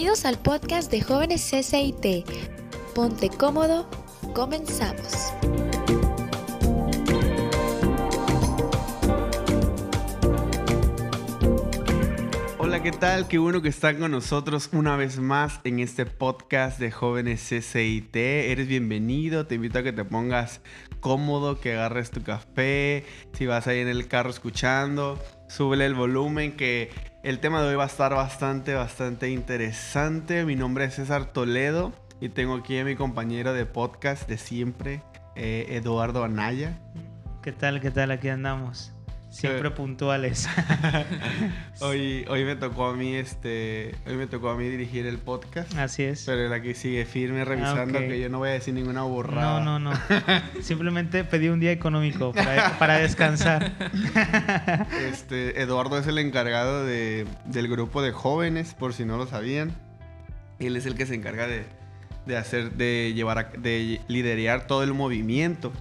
Bienvenidos al podcast de jóvenes CCIT. Ponte cómodo, comenzamos. Hola, ¿qué tal? Qué bueno que están con nosotros una vez más en este podcast de jóvenes CCIT. Eres bienvenido, te invito a que te pongas cómodo, que agarres tu café, si vas ahí en el carro escuchando, súbele el volumen que el tema de hoy va a estar bastante, bastante interesante. Mi nombre es César Toledo y tengo aquí a mi compañero de podcast de siempre, eh, Eduardo Anaya. ¿Qué tal? ¿Qué tal? Aquí andamos. Siempre puntuales. hoy, hoy me tocó a mí este. Hoy me tocó a mí dirigir el podcast. Así es. Pero él aquí sigue firme revisando Ah, que yo no voy a decir ninguna burrada. No, no, no. Simplemente pedí un día económico para, para descansar. Este, Eduardo es el encargado de, del grupo de jóvenes, por si no lo sabían. Él es el que se encarga de, de hacer, de llevar, a- de liderar todo el movimiento.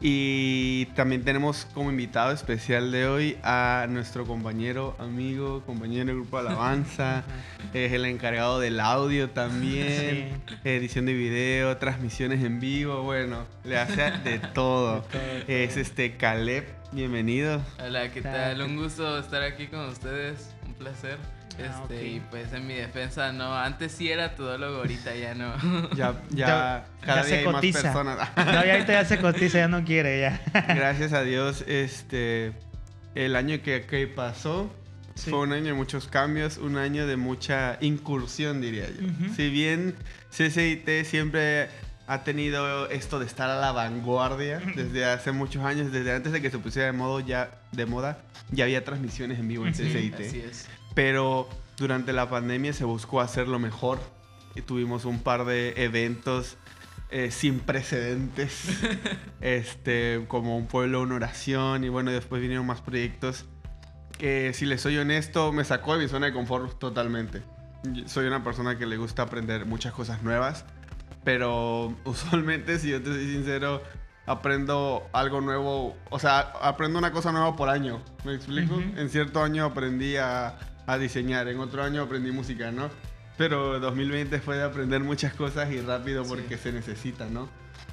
Y también tenemos como invitado especial de hoy a nuestro compañero, amigo, compañero del grupo Alabanza. es el encargado del audio también, edición de video, transmisiones en vivo. Bueno, le hace de todo. De todo. Es este Caleb, bienvenido. Hola, ¿qué Tal, Un gusto estar aquí con ustedes, un placer. Ah, Este, y pues en mi defensa, no, antes sí era todólogo, ahorita ya no. Ya, ya, Ya- cada ya se día hay más cotiza. personas. No, ya ahorita ya se cotiza, ya no quiere ya. Gracias a Dios, este, el año que, que pasó Sí. fue un año de muchos cambios, un año de mucha incursión, diría yo. Ujú. Si bien CCIT siempre ha tenido esto de estar a la vanguardia desde hace muchos años, desde antes de que se pusiera de modo ya de moda, ya había transmisiones en vivo en. CCIT. Así es. Pero durante la pandemia se buscó hacerlo mejor y tuvimos un par de eventos eh, sin precedentes, este, como un pueblo, una oración y bueno, después vinieron más proyectos que si les soy honesto me sacó de mi zona de confort totalmente. Soy una persona que le gusta aprender muchas cosas nuevas, pero usualmente si yo te soy sincero aprendo algo nuevo, o sea, aprendo una cosa nueva por año, ¿me explico? Ujú. En cierto año aprendí a, a diseñar, en otro año aprendí música, ¿no? Pero 2020 fue de aprender muchas cosas y rápido Sí. porque se necesita, ¿no?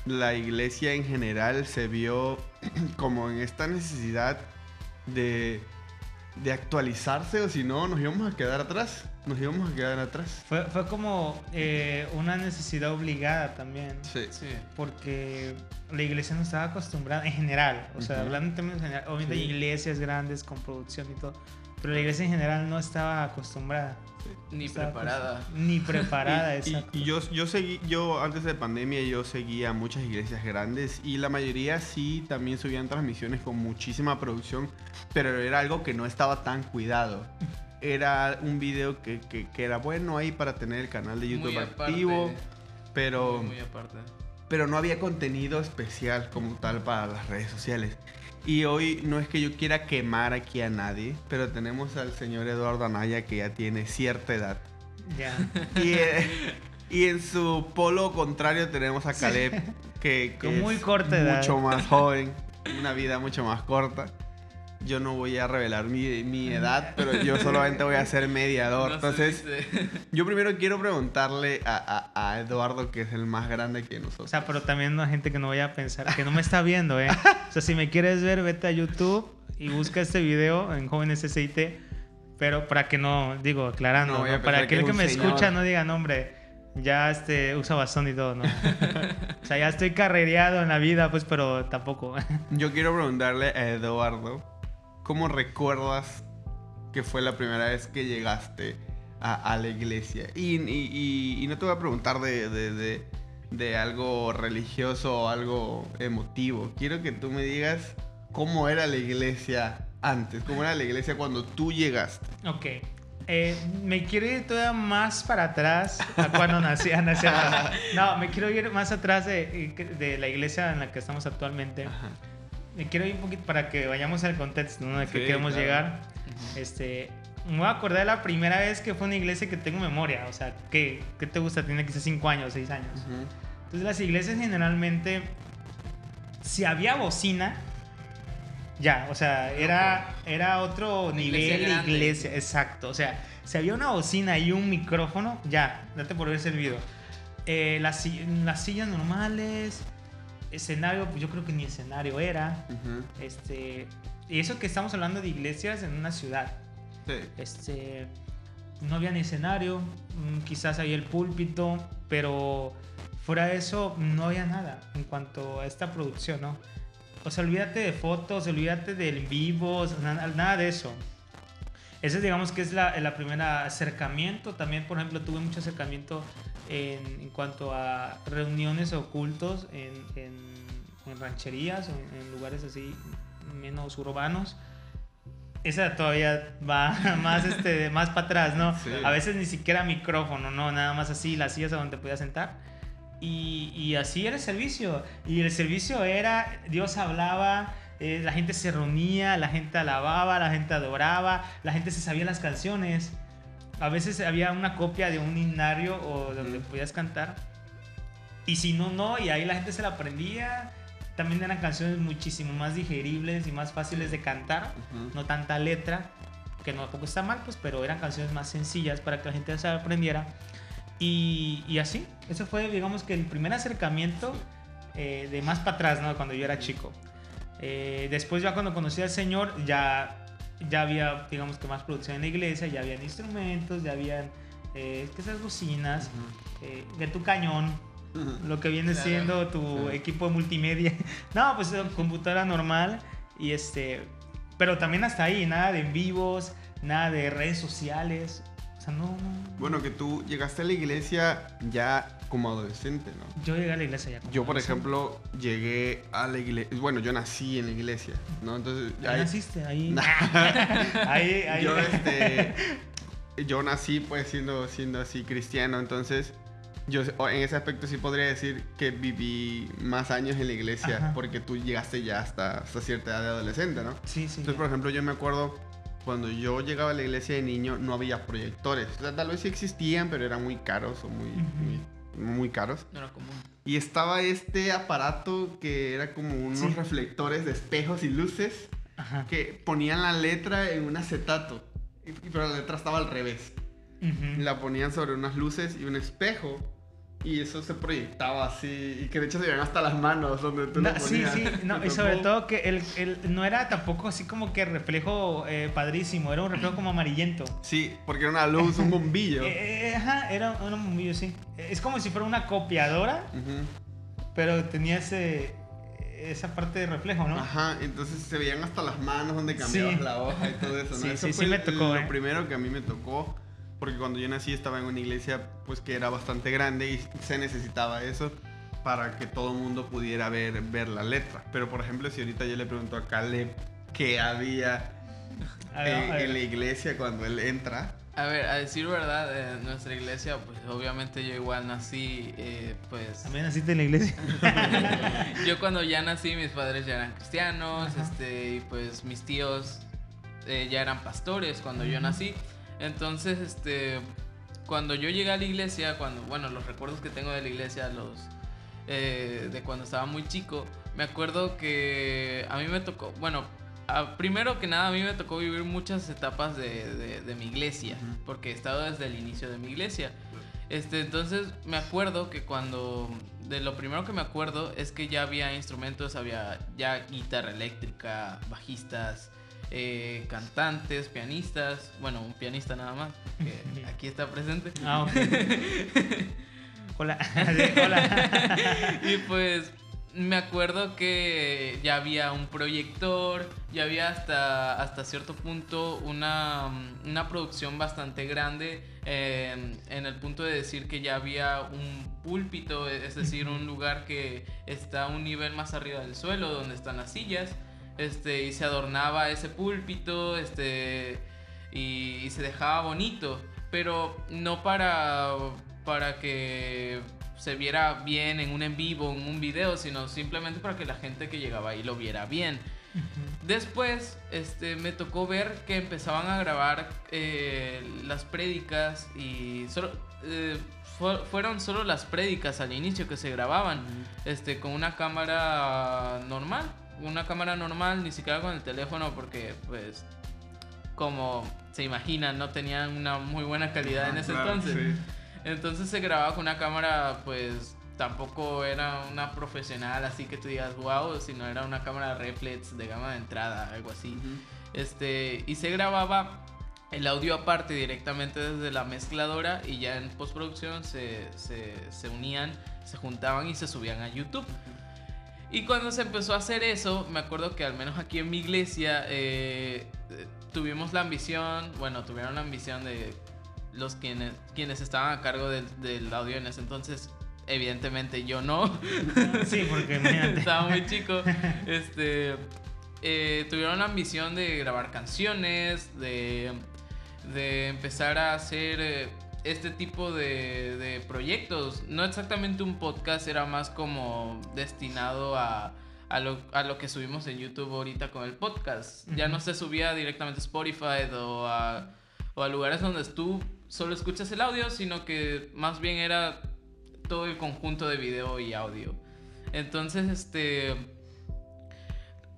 La iglesia en general se vio como en esta necesidad de, de actualizarse o si no nos íbamos a quedar atrás, nos íbamos a quedar atrás. Fue, fue como eh, una necesidad obligada también. Sí. Sí. Porque la iglesia no estaba acostumbrada en general. O sea, Ujú. hablando en términos generales, obviamente Sí. hay iglesias grandes con producción y todo. Pero la iglesia en general no estaba acostumbrada. Ni Estaba preparada. acostum- Ni preparada, Y- y, exacto. y yo, yo seguí, yo antes de pandemia yo seguía muchas iglesias grandes y la mayoría sí también subían transmisiones con muchísima producción, pero era algo que no estaba tan cuidado. Era un video que, que- que era bueno ahí para tener el canal de YouTube Muy aparte. activo, pero, Muy, muy aparte. pero no había contenido especial como tal para las redes sociales. Y hoy no es que yo quiera quemar aquí a nadie, pero tenemos al señor Eduardo Anaya que ya tiene cierta edad. Ya. Y, eh, y en su polo contrario tenemos a Caleb, que, que Con muy es corta edad. mucho más joven, una vida mucho más corta. Yo no voy a revelar mi, mi edad, pero yo solamente voy a ser mediador. No Entonces, yo primero quiero preguntarle a, a- a Eduardo, que es el más grande que O nosotros. sea, pero también hay gente que no vaya a pensar, que no me está viendo, ¿eh? O sea, si me quieres ver, vete a YouTube y busca este video en Jóvenes SIT. Pero para que no, digo, aclarando, No para que aquel que, un me señor. escucha no diga, no, hombre, ya este, usa bastón y todo, ¿no? O sea, ya estoy carrereado en la vida, pues, pero tampoco. Yo quiero preguntarle a Eduardo, ¿cómo recuerdas que fue la primera vez que llegaste a, a la iglesia? Y, y- y- y no te voy a preguntar de, de- de- de algo religioso o algo emotivo. Quiero que tú me digas cómo era la iglesia antes, cómo era la iglesia cuando tú llegaste. Ok. Eh, me quiero ir todavía más para atrás a cuando nací. ah, no, me quiero ir más atrás de, de la iglesia en la que estamos actualmente. Me quiero ir un poquito para que vayamos al contexto ¿no? de que Sí, queremos claro. llegar. Este, me voy a acordar de la primera vez que fue una iglesia que tengo memoria. O sea, ¿qué, qué te gusta? Tiene quizás 5 años, 6 años. Entonces las iglesias generalmente, si había bocina, ya, o sea, era, era otro Una iglesia nivel de iglesia, exacto. O sea, Si había una bocina y un micrófono, ya, date por haber servido. Eh, las, las sillas normales, escenario, pues yo creo que ni escenario era. Este, y eso que estamos hablando de iglesias en una ciudad. Sí. Este, no había ni escenario, mm, quizás había el púlpito, pero fuera de eso no había nada en cuanto a esta producción, ¿no? O sea, olvídate de fotos, olvídate del vivo, nada, nada de eso. Ese digamos que es la, la primera acercamiento. También, por ejemplo, tuve mucho acercamiento en, en cuanto a reuniones o cultos en, en, en rancherías o en, en lugares así menos urbanos. Esa todavía va más, este, más para atrás, ¿no? Sí. A veces ni siquiera micrófono, ¿no? Nada más así, las sillas a donde te podías sentar. Y, y así era el servicio. Y el servicio era, Dios hablaba, eh, la gente se reunía, la gente alababa, la gente adoraba, la gente se sabía las canciones. A veces había una copia de un himnario o donde Ujú. podías cantar. Y si no, no, y ahí la gente se la aprendía. También eran canciones muchísimo más digeribles y más fáciles de cantar no tanta letra, que no tampoco está mal, pues, pero eran canciones más sencillas para que la gente se aprendiera. Y, y así, eso fue, digamos que el primer acercamiento eh, de más para atrás, ¿no? Cuando yo era chico. Eh, después ya cuando conocí al Señor, ya, ya había, digamos que más producción en la iglesia, ya habían instrumentos, ya habían eh, esas bocinas, eh, de tu cañón, lo que viene Claro. siendo tu equipo de multimedia. No, pues computadora normal y este, pero también hasta ahí, nada de en vivos, nada de redes sociales. O sea, no, no. Bueno, que tú llegaste a la iglesia ya como adolescente, ¿no? Yo llegué a la iglesia ya. como Yo, por ejemplo, llegué a la iglesia. Bueno, yo nací en la iglesia, ¿no? Entonces. ¿Ya ahí- naciste ahí. Ahí, ahí. yo, este, yo nací pues siendo, siendo así cristiano, entonces yo en ese aspecto sí podría decir que viví más años en la iglesia Ajá. porque tú llegaste ya hasta, hasta cierta edad de adolescente, ¿no? Sí, sí. Entonces, por ejemplo, yo me acuerdo cuando yo llegaba a la iglesia de niño no había proyectores. O sea, tal vez sí existían, pero eran muy caros o muy, muy, muy caros. No era común. Y estaba este aparato que era como unos Sí. reflectores de espejos y luces Ajá. que ponían la letra en un acetato. Pero la letra estaba al revés. Ujú. La ponían sobre unas luces y un espejo. Y eso se proyectaba así. Y que de hecho se veían hasta las manos donde tú No, lo sí, ponías. sí, no, Me y sobre todo que el, el- no era tampoco así como que reflejo eh, padrísimo, era un reflejo como amarillento. Sí, porque era una luz, un bombillo. Eh, eh, ajá, era, un bombillo, sí. Es como si fuera una copiadora, Ujú. pero tenía ese, esa parte de reflejo, ¿no? Ajá, entonces se veían hasta las manos donde cambiabas Sí. la hoja y todo eso, ¿no? Sí, eso sí, fue sí me tocó, lo ¿eh? primero que a mí me tocó, porque cuando yo nací estaba en una iglesia pues que era bastante grande y se necesitaba eso para que todo el mundo pudiera ver, ver la letra. Pero por ejemplo, si ahorita yo le pregunto a Caleb qué había ver, en, en la iglesia cuando él entra, A ver, a decir verdad, en nuestra iglesia, pues obviamente yo igual nací, eh, pues... También naciste en la iglesia. Yo cuando ya nací, mis padres ya eran cristianos, Ajá. este, y pues mis tíos eh, ya eran pastores cuando yo Ujú. nací. Entonces, este, cuando yo llegué a la iglesia, cuando, bueno, los recuerdos que tengo de la iglesia, los eh, de cuando estaba muy chico, me acuerdo que a mí me tocó, bueno, a- primero que nada a mí me tocó vivir muchas etapas de, de- de mi iglesia, porque he estado desde el inicio de mi iglesia. Este, entonces me acuerdo que cuando de lo primero que me acuerdo es que ya había instrumentos, había ya guitarra eléctrica, bajistas, eh, cantantes, pianistas, bueno, un pianista nada más, que aquí está presente. Ah, ok. Hola. Sí, Hola. Y pues me acuerdo que ya había un proyector, ya había hasta, hasta cierto punto una, una producción bastante grande eh, en el punto de decir que ya había un púlpito, es decir, un lugar que está a un nivel más arriba del suelo donde están las sillas. Este, y se adornaba ese púlpito, este, y, y se dejaba bonito, pero no para, para que se viera bien en un en vivo, en un video, sino simplemente para que la gente que llegaba ahí lo viera bien. Después, este, me tocó ver que empezaban a grabar eh, las prédicas y solo, eh, fu- fueron solo las prédicas al inicio que se grababan, este, con una cámara normal, una cámara normal, ni siquiera con el teléfono porque, pues, como se imaginan, no tenían una muy buena calidad en ese Claro, entonces. sí. Entonces se grababa con una cámara, pues tampoco era una profesional, así que tú digas wow, sino era una cámara reflex de gama de entrada, algo así. Este, y se grababa el audio aparte directamente desde la mezcladora y ya en postproducción se, se, se unían, se juntaban y se subían a YouTube. Y cuando se empezó a hacer eso, me acuerdo que al menos aquí en mi iglesia eh, tuvimos la ambición, bueno, tuvieron la ambición de los quienes, quienes estaban a cargo del, del audio en ese entonces. Evidentemente yo no, Sí, porque estaba muy chico. Este, eh, tuvieron la ambición de grabar canciones, de, de empezar a hacer eh, este tipo de, de proyectos. No exactamente un podcast, era más como destinado a, a, lo, a lo que subimos en YouTube ahorita con el podcast. Ya no se subía directamente a Spotify o a, o a lugares donde tú solo escuchas el audio, sino que más bien era todo el conjunto de video y audio. Entonces, este.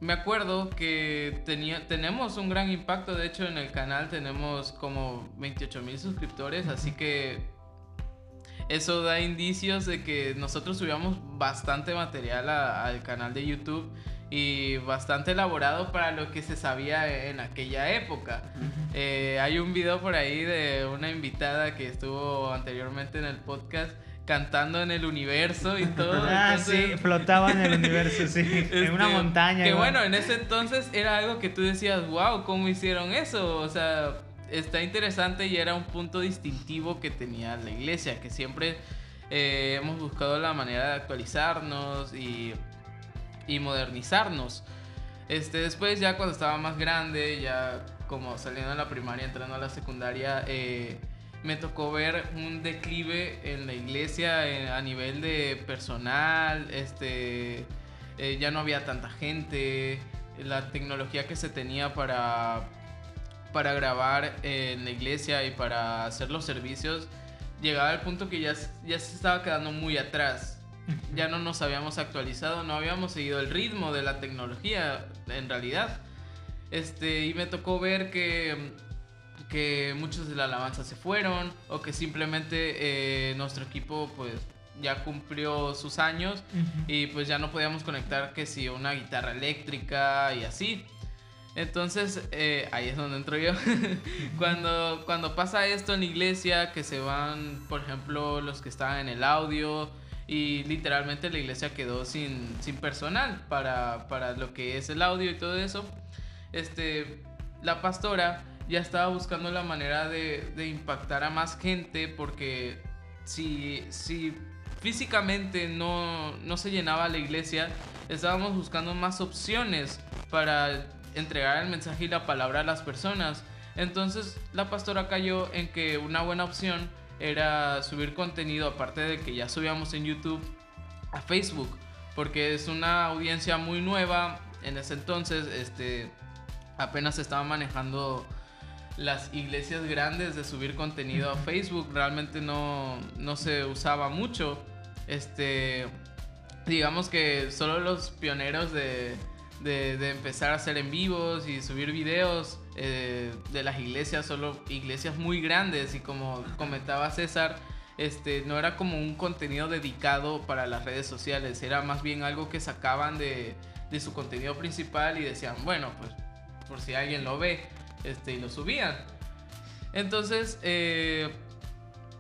Me acuerdo que tenía, tenemos un gran impacto. De hecho, en el canal tenemos como 28 mil suscriptores. Así que eso da indicios de que nosotros subíamos bastante material a- al canal de YouTube. Y bastante elaborado para lo que se sabía en aquella época. Eh, hay un video por ahí de una invitada que estuvo anteriormente en el podcast cantando en el universo y todo. Ah, entonces- sí, flotaba en el universo, sí. en una este, montaña. Que igual. bueno, en ese entonces era algo que tú decías, wow, ¿cómo hicieron eso? O sea, está interesante y era un punto distintivo que tenía la iglesia, que siempre eh, hemos buscado la manera de actualizarnos y, y modernizarnos. Este, después ya cuando estaba más grande, ya como saliendo de la primaria, entrando a la secundaria, eh, me tocó ver un declive en la iglesia eh, a nivel de personal, este, eh, ya no había tanta gente, la tecnología que se tenía para, para grabar en la iglesia y para hacer los servicios, llegaba al punto que ya, ya se estaba quedando muy atrás. Ya no nos habíamos actualizado, no habíamos seguido el ritmo de la tecnología en realidad. Este, y me tocó ver que, que muchos de la alabanza se fueron o que simplemente eh, nuestro equipo pues ya cumplió sus años Ujú. y pues ya no podíamos conectar que si una guitarra eléctrica y así. Entonces eh, ahí es donde entro yo. cuando, cuando pasa esto en la iglesia, que se van, por ejemplo, los que estaban en el audio y literalmente la iglesia quedó sin, sin personal para, para lo que es el audio y todo eso, este, la pastora ya estaba buscando la manera de, de impactar a más gente porque si, si físicamente no, no se llenaba la iglesia, estábamos buscando más opciones para entregar el mensaje y la palabra a las personas. Entonces la pastora cayó en que una buena opción era subir contenido, aparte de que ya subíamos en YouTube, a Facebook, porque es una audiencia muy nueva. En ese entonces, este, apenas se estaban manejando las iglesias grandes de subir contenido a Facebook. Realmente no, no se usaba mucho. Este, digamos que solo los pioneros de, de, empezar a hacer en vivos y subir videos eh, de las iglesias, solo iglesias muy grandes y como comentaba César, este, no era como un contenido dedicado para las redes sociales, era más bien algo que sacaban de, de su contenido principal y decían, bueno, pues por si alguien lo ve, este, y lo subían. Entonces, eh,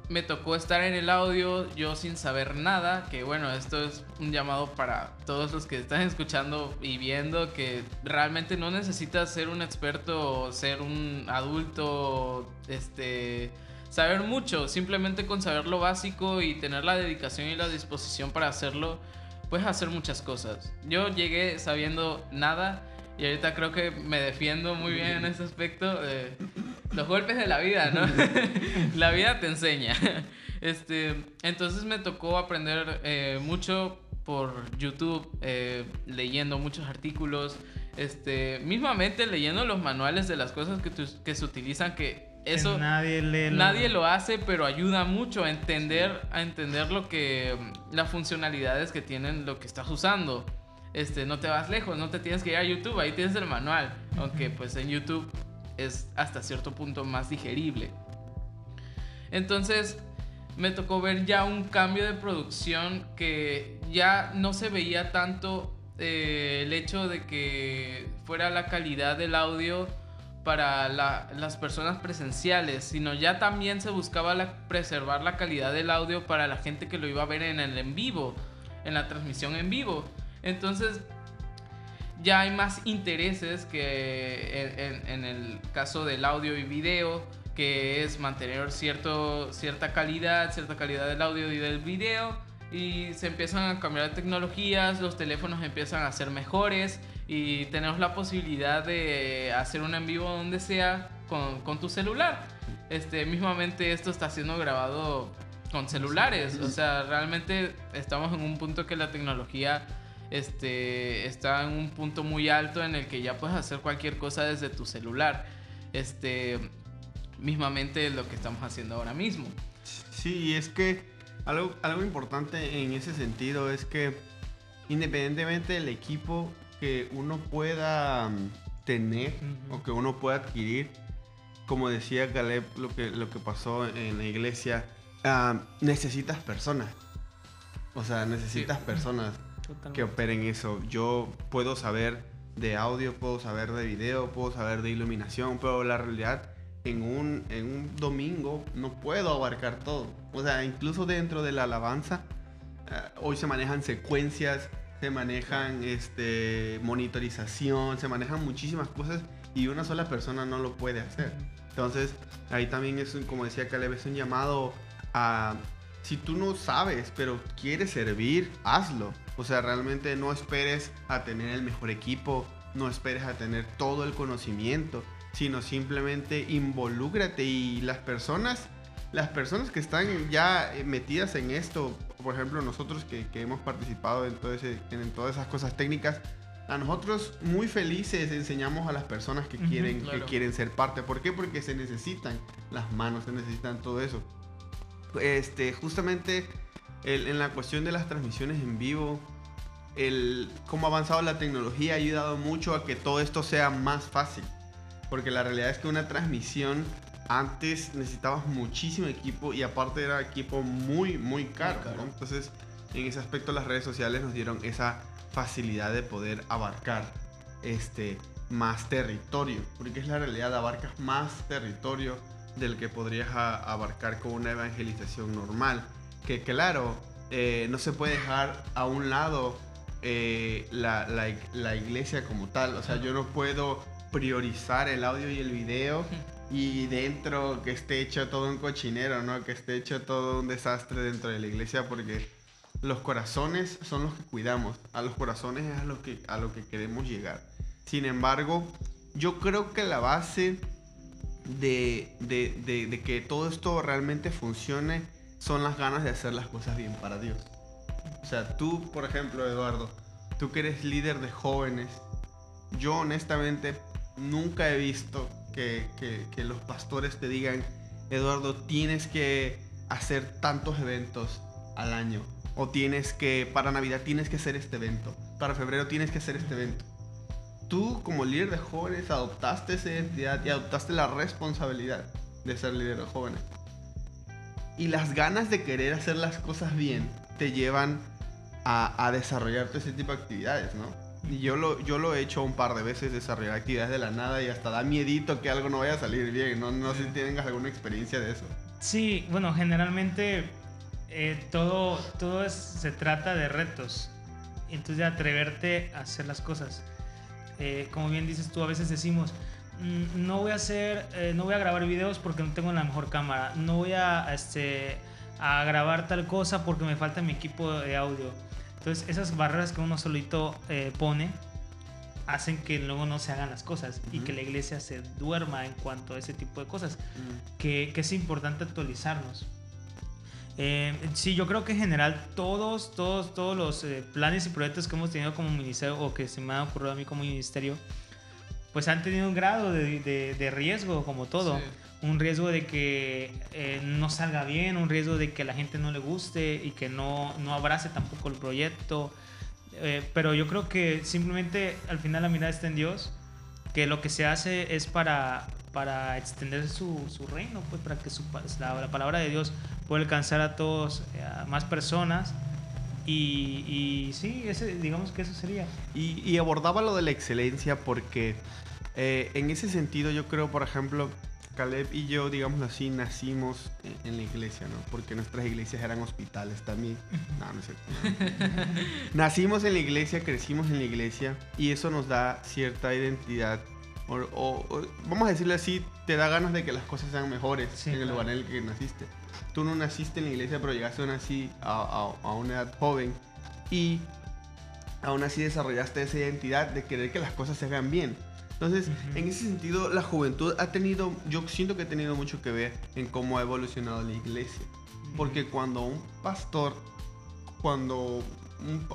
me tocó estar en el audio yo sin saber nada, que bueno, esto es un llamado para todos los que están escuchando y viendo que realmente no necesitas ser un experto o ser un adulto, este, saber mucho, simplemente con saber lo básico y tener la dedicación y la disposición para hacerlo, puedes hacer muchas cosas. Yo llegué sabiendo nada y ahorita creo que me defiendo muy bien en ese aspecto. los golpes de la vida, ¿no? la vida te enseña. Este, entonces me tocó aprender eh, mucho por YouTube, eh, leyendo muchos artículos, este, mismamente leyendo los manuales de las cosas que, tu- que se utilizan, que eso Que nadie lee lo- nadie lo hace, pero ayuda mucho a entender, a entender lo que, las funcionalidades que tienen lo que estás usando. Este, no te vas lejos, no te tienes que ir a YouTube, ahí tienes el manual. Aunque pues en YouTube es hasta cierto punto más digerible. Entonces me tocó ver ya un cambio de producción que ya no se veía tanto eh, el hecho de que fuera la calidad del audio para las personas presenciales, sino ya también se buscaba preservar la calidad del audio para la gente que lo iba a ver en el en vivo, en la transmisión en vivo. Entonces, ya hay más intereses que en, el caso del audio y video, que es mantener cierto, cierta calidad, cierta calidad del audio y del video. Y se empiezan a cambiar tecnologías, los teléfonos empiezan a ser mejores y tenemos la posibilidad de hacer un en vivo donde sea con, con tu celular. Este, mismamente esto está siendo grabado con celulares. O sea, realmente estamos en un punto que la tecnología este, está en un punto muy alto en el que ya puedes hacer cualquier cosa desde tu celular. Este, mismamente lo que estamos haciendo ahora mismo. Sí, es que algo, algo importante en ese sentido es que independientemente del equipo que uno pueda mm, tener o que uno pueda adquirir, como decía Caleb, lo que, lo que pasó en la iglesia, ah, necesitas personas. O sea, necesitas personas que operen eso. Yo puedo saber de audio, puedo saber de video, puedo saber de iluminación, pero la realidad en un, en un domingo no puedo abarcar todo. O sea, incluso dentro de la alabanza, ah, hoy se manejan secuencias, se manejan este, monitorización, se manejan muchísimas cosas y una sola persona no lo puede hacer. Entonces, ahí también es, como decía Caleb, es un llamado a, si tú no sabes, pero quieres servir, hazlo. O sea, realmente no esperes a tener el mejor equipo, no esperes a tener todo el conocimiento, sino simplemente involúcrate y las personas, las personas que están ya metidas en esto, por ejemplo nosotros que, hemos participado en, todo en todas esas cosas técnicas, a nosotros muy felices enseñamos a las personas que quieren, que quieren ser parte. ¿Por qué? Porque se necesitan las manos, se necesitan todo eso. Este, justamente en la cuestión de las transmisiones en vivo, el cómo ha avanzado la tecnología ha ayudado mucho a que todo esto sea más fácil. Porque la realidad es que una transmisión antes necesitabas muchísimo equipo y aparte era equipo muy, muy caro. Entonces, en ese aspecto las redes sociales nos dieron esa facilidad de poder abarcar este, más territorio. Porque es la realidad, abarcas más territorio del que podrías abarcar con una evangelización normal que claro, eh, no se puede dejar a un lado eh, la, la, iglesia como tal. O sea, yo no puedo priorizar el audio y el video y dentro que esté hecho todo un cochinero, ¿no? Que esté hecho todo un desastre dentro de la iglesia porque los corazones son los que cuidamos. A los corazones es a lo que, a lo que queremos llegar. Sin embargo, yo creo que la base de, de, de que todo esto realmente funcione son las ganas de hacer las cosas bien para Dios. O sea, tú, por ejemplo, Eduardo, tú que eres líder de jóvenes, yo honestamente nunca he visto que, que, los pastores te digan, Eduardo, tienes que hacer tantos eventos al año. O tienes que, para Navidad tienes que hacer este evento. Para febrero tienes que hacer este evento. Tú como líder de jóvenes adoptaste esa identidad y adoptaste la responsabilidad de ser líder de jóvenes y las ganas de querer hacer las cosas bien te llevan a, a desarrollarte ese tipo de actividades, ¿no? Y yo lo, yo lo he hecho un par de veces, desarrollar actividades de la nada y hasta da miedito que algo no vaya a salir bien. No, no sé si tengas alguna experiencia de eso. Sí, bueno, generalmente eh, todo, todo se trata de retos. Entonces de atreverte a hacer las cosas. Eh, como bien dices tú, a veces decimos, no voy a hacer, eh, no voy a grabar videos porque no tengo la mejor cámara, no voy a, este, a grabar tal cosa porque me falta mi equipo de audio. Entonces esas barreras que uno solito eh, pone hacen que luego no se hagan las cosas y que la iglesia se duerma en cuanto a ese tipo de cosas, que, que, es importante actualizarnos. Eh, sí, yo creo que en general todos, todos, todos los planes y proyectos que hemos tenido como ministerio o que se me ha ocurrido a mí como ministerio, pues han tenido un grado de, riesgo, como todo. Un riesgo de que eh, no salga bien, un riesgo de que la gente no le guste y que no, no abrace tampoco el proyecto. Eh, pero yo creo que simplemente al final la mirada está en Dios, que lo que se hace es para, para extender su, su reino, pues para que su, la, la, palabra de Dios pueda alcanzar a todos, eh, a más personas. Y, y sí, ese, digamos que eso sería. Y, y abordaba lo de la excelencia porque eh, en ese sentido yo creo, por ejemplo, Caleb y yo, digamos así, nacimos en, la iglesia, ¿no? Porque nuestras iglesias eran hospitales también. No, no es cierto. nacimos en la iglesia, crecimos en la iglesia y eso nos da cierta identidad. O, vamos a decirle así, te da ganas de que las cosas sean mejores en el lugar en el que naciste. Tú no naciste en la iglesia, pero llegaste aún así a, a una edad joven y aún así desarrollaste esa identidad de querer que las cosas se hagan bien. Entonces, en ese sentido, la juventud ha tenido, yo siento que ha tenido mucho que ver en cómo ha evolucionado la iglesia. Porque cuando un pastor, cuando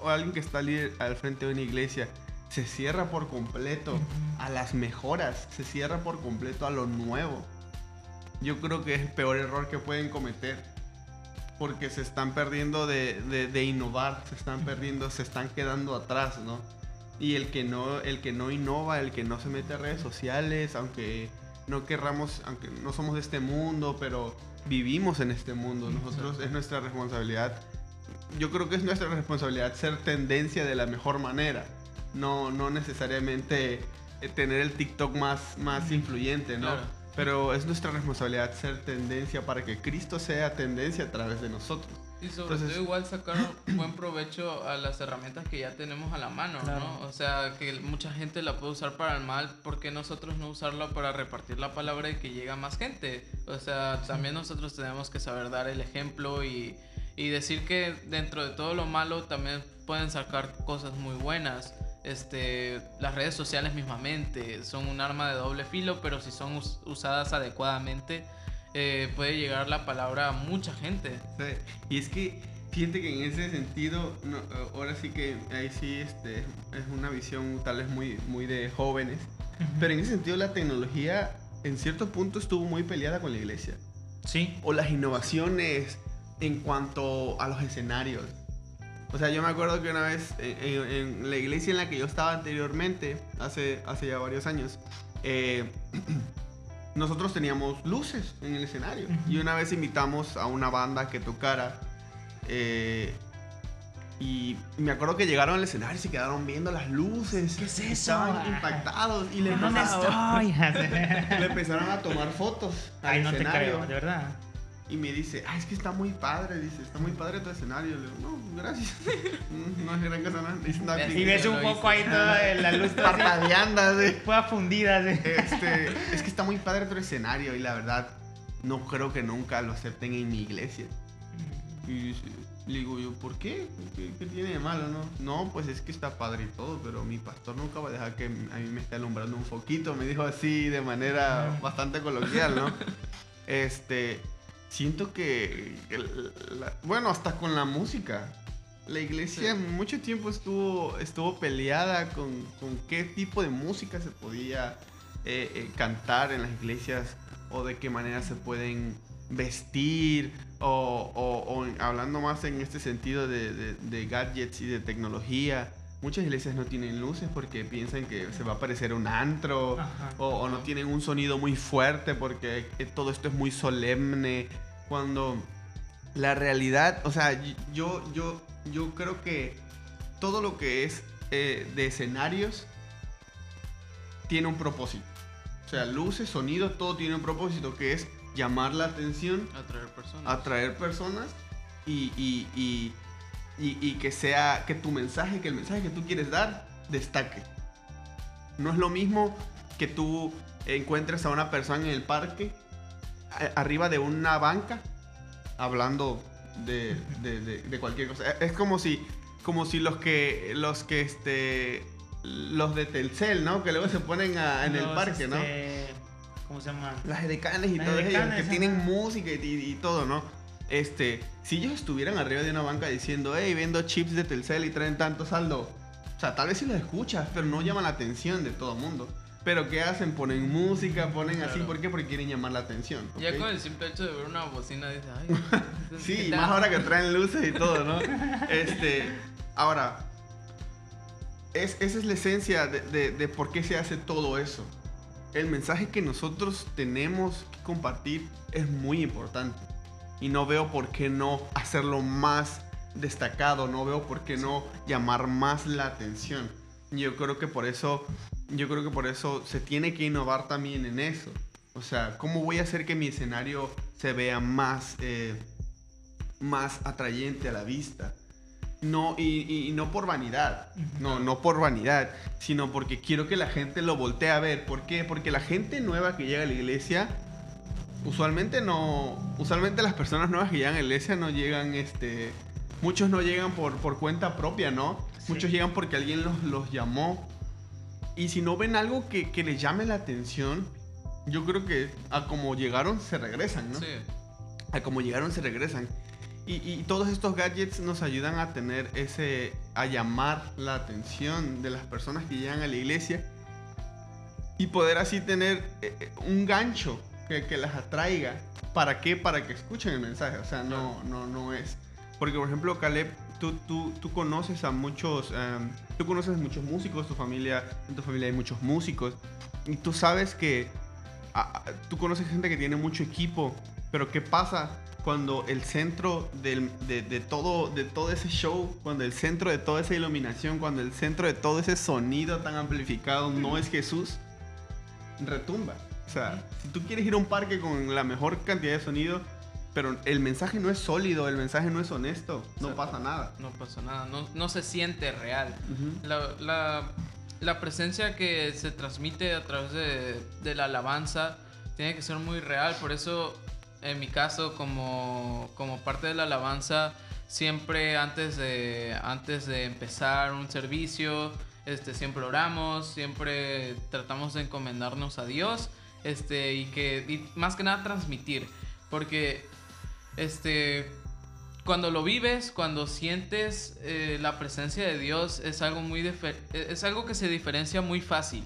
alguien que está al frente de una iglesia, se cierra por completo a las mejoras, se cierra por completo a lo nuevo, yo creo que es el peor error que pueden cometer. Porque se están perdiendo de, de innovar, se están perdiendo, se están quedando atrás, ¿no? Y el que no, el que no innova, el que no se mete a redes sociales, aunque no querramos, aunque no somos de este mundo, pero vivimos en este mundo. Nosotros es nuestra responsabilidad. Yo creo que es nuestra responsabilidad ser tendencia de la mejor manera. No, no necesariamente eh, tener el TikTok más, más influyente, ¿no? Pero es nuestra responsabilidad ser tendencia para que Cristo sea tendencia a través de nosotros. Y sobre todo igual sacar buen provecho a las herramientas que ya tenemos a la mano, ¿no? O sea, que mucha gente la puede usar para el mal, ¿por qué nosotros no usarla para repartir la palabra y que llegue a más gente? O sea, también nosotros tenemos que saber dar el ejemplo y, y decir que dentro de todo lo malo también pueden sacar cosas muy buenas. Este, las redes sociales mismamente son un arma de doble filo, pero si son usadas adecuadamente, eh, puede llegar la palabra a mucha gente. Y es que fíjate que en ese sentido, ahora sí que ahí sí este, es una visión tal vez muy, muy de jóvenes, pero en ese sentido la tecnología en cierto punto estuvo muy peleada con la iglesia. Sí. O las innovaciones en cuanto a los escenarios. O sea, yo me acuerdo que una vez en, la iglesia en la que yo estaba anteriormente, hace, hace ya varios años, eh, nosotros teníamos luces en el escenario. Y una vez invitamos a una banda que tocara. Eh, y me acuerdo que llegaron al escenario y se quedaron viendo las luces. ¿Qué es eso? Estaban impactados. Y le empezaron, le empezaron a tomar fotos. Ay, no te creo, de verdad y me dice, ah, es que está muy padre, dice, está muy padre tu escenario. Le digo, no, gracias. no es gran cosa, nada. Y ves un poco ahí toda la luz parpadeando, Fue fundida, Este, es que está muy padre tu escenario y la verdad, no creo que nunca lo acepten en mi iglesia. Y le digo yo, ¿por qué? qué? tiene de malo, no? No, pues es que está padre y todo, pero mi pastor nunca va a dejar que a mí me esté alumbrando un foquito. Me dijo así de manera bastante coloquial, ¿no? Este, siento que, bueno, hasta con la música. La iglesia mucho tiempo estuvo, estuvo peleada con, con, qué tipo de música se podía eh, eh, cantar en las iglesias o de qué manera se pueden vestir o, o, hablando más en este sentido de, de, gadgets y de tecnología. Muchas iglesias no tienen luces porque piensan que se va a aparecer un antro o, o, no tienen un sonido muy fuerte porque todo esto es muy solemne. Cuando la realidad, o sea, yo, yo, yo creo que todo lo que es eh, de escenarios tiene un propósito. O sea, luces, sonido, todo tiene un propósito que es llamar la atención, atraer personas, atraer personas y, y, y y, que sea, que tu mensaje, que el mensaje que tú quieres dar, destaque. No es lo mismo que tú encuentres a una persona en el parque, arriba de una banca, hablando de, cualquier cosa. Es como si, como si los que, los que, este, los de Telcel, ¿no? Que luego se ponen en el parque, ¿no? Este, ¿Cómo se llama? Las decanes y todo ellos, que tienen música y todo, ¿no? Este, si ellos estuvieran arriba de una banca diciendo, hey, vendo chips de Telcel y traen tanto saldo, o sea, tal vez sí lo escuchas, pero no llaman la atención de todo el mundo. Pero ¿qué hacen? Ponen música, ponen así, ¿por qué? Porque quieren llamar la atención. Ya con el simple hecho de ver una bocina dices, ay. sí, más ahora que traen luces y todo, ¿no? este, ahora, es, esa es la esencia de, de, de por qué se hace todo eso. el mensaje que nosotros tenemos que compartir es muy importante. Y no veo por qué no hacerlo más destacado, no veo por qué no llamar más la atención. Yo creo que por eso, yo creo que por eso se tiene que innovar también en eso. O sea, ¿cómo voy a hacer que mi escenario se vea más, eh, más atrayente a la vista? No, y, no por vanidad, no, no por vanidad, sino porque quiero que la gente lo voltee a ver. ¿Por qué? Porque la gente nueva que llega a la iglesia, usualmente no, usualmente las personas nuevas que llegan a la iglesia no llegan, este, muchos no llegan por, por cuenta propia, ¿no? Muchos llegan porque alguien los, los, llamó. Y si no ven algo que, que les llame la atención, yo creo que a como llegaron se regresan, ¿no? Sí. A como llegaron se regresan. Y, todos estos gadgets nos ayudan a tener ese, a llamar la atención de las personas que llegan a la iglesia y poder así tener eh, un gancho que, que, las atraiga. ¿Para qué? Para que escuchen el mensaje. O sea, no, no, no es. Porque, por ejemplo, Caleb, tú, tú, tú conoces a muchos, em, tú conoces muchos músicos, tu familia, en tu familia hay muchos músicos. Y tú sabes que tú conoces gente que tiene mucho equipo, pero ¿qué pasa cuando el centro de, todo, de todo ese show, cuando el centro de toda esa iluminación, cuando el centro de todo ese sonido tan amplificado no es Jesús, retumba. O sea, si tú quieres ir a un parque con la mejor cantidad de sonido, pero el mensaje no es sólido, el mensaje no es honesto, no pasa nada. No pasa nada, no, se siente real. la, presencia que se transmite a través de, de la alabanza tiene que ser muy real, por eso en mi caso, como, como parte de la alabanza, siempre antes de, antes de empezar un servicio, este, siempre oramos, siempre tratamos de encomendarnos a Dios este, y que y más que nada transmitir. Porque este, cuando lo vives, cuando sientes eh, la presencia de Dios, es algo, muy es algo que se diferencia muy fácil.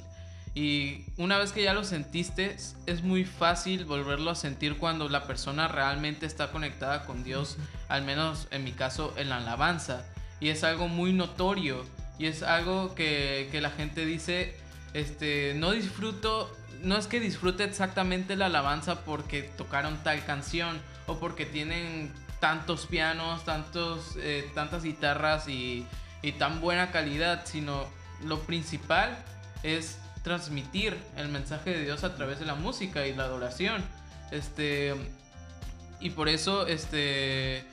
Y una vez que ya lo sentiste, es muy fácil volverlo a sentir cuando la persona realmente está conectada con Dios, al menos en mi caso en la alabanza. Y es algo muy notorio y es algo que, que la gente dice, este, no disfruto, no es que disfrute exactamente la alabanza porque tocaron tal canción o porque tienen tantos pianos, tantos, eh, tantas guitarras y, y tan buena calidad, sino lo principal es transmitir el mensaje de Dios a través de la música y la adoración. Este, y por eso, este,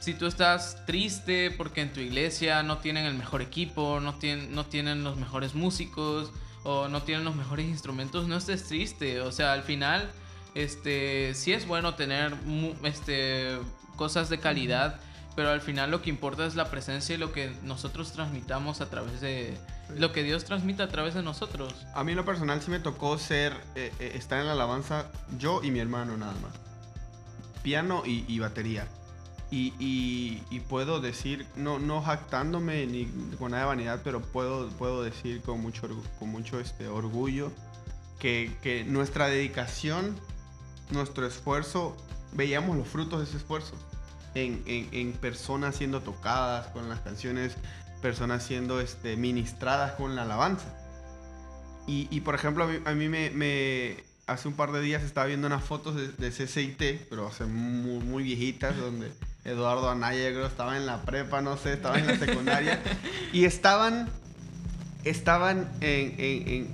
si tú estás triste porque en tu iglesia no tienen el mejor equipo, no no tienen los mejores músicos o no tienen los mejores instrumentos, no estés triste. O sea, al final, este, sí es bueno tener este, cosas de calidad pero al final lo que importa es la presencia y lo que nosotros transmitamos a través de... Lo que Dios transmite a través de nosotros. A mí en lo personal sí me tocó ser, eh, eh, estar en la alabanza yo y mi hermano nada más. Piano y, batería. Y, puedo decir, no, no jactándome ni con nada de vanidad, pero puedo, puedo decir con mucho, con mucho este, orgullo que, que nuestra dedicación, nuestro esfuerzo, veíamos los frutos de ese esfuerzo en, personas siendo tocadas con las canciones, personas siendo este, ministradas con la alabanza. Y, por ejemplo, a mí, me, hace un par de días estaba viendo unas fotos de, de CCIT, pero hace muy, muy, viejitas, donde Eduardo Anaya creo estaba en la prepa, no sé, estaba en la secundaria, y estaban, estaban en,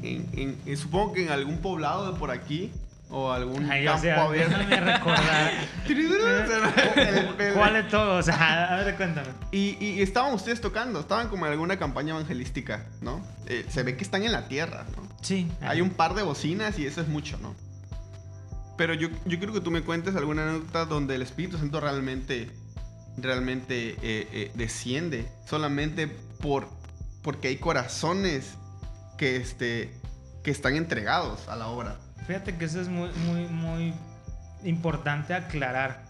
en, supongo que en algún poblado de por aquí, o algún campo abierto. Déjame recordar. ¿Cuál de todos? a ver, cuéntame. Y, y, estaban ustedes tocando, estaban como en alguna campaña evangelística, ¿no? Eh, se ve que están en la tierra, ¿no? Sí. Hay un par de bocinas y eso es mucho, ¿no? Pero yo, yo quiero que tú me cuentes alguna anécdota donde el Espíritu Santo realmente, realmente eh, eh, desciende solamente por, porque hay corazones que, este, que están entregados a la obra. Fíjate que eso es muy, muy, muy importante aclarar.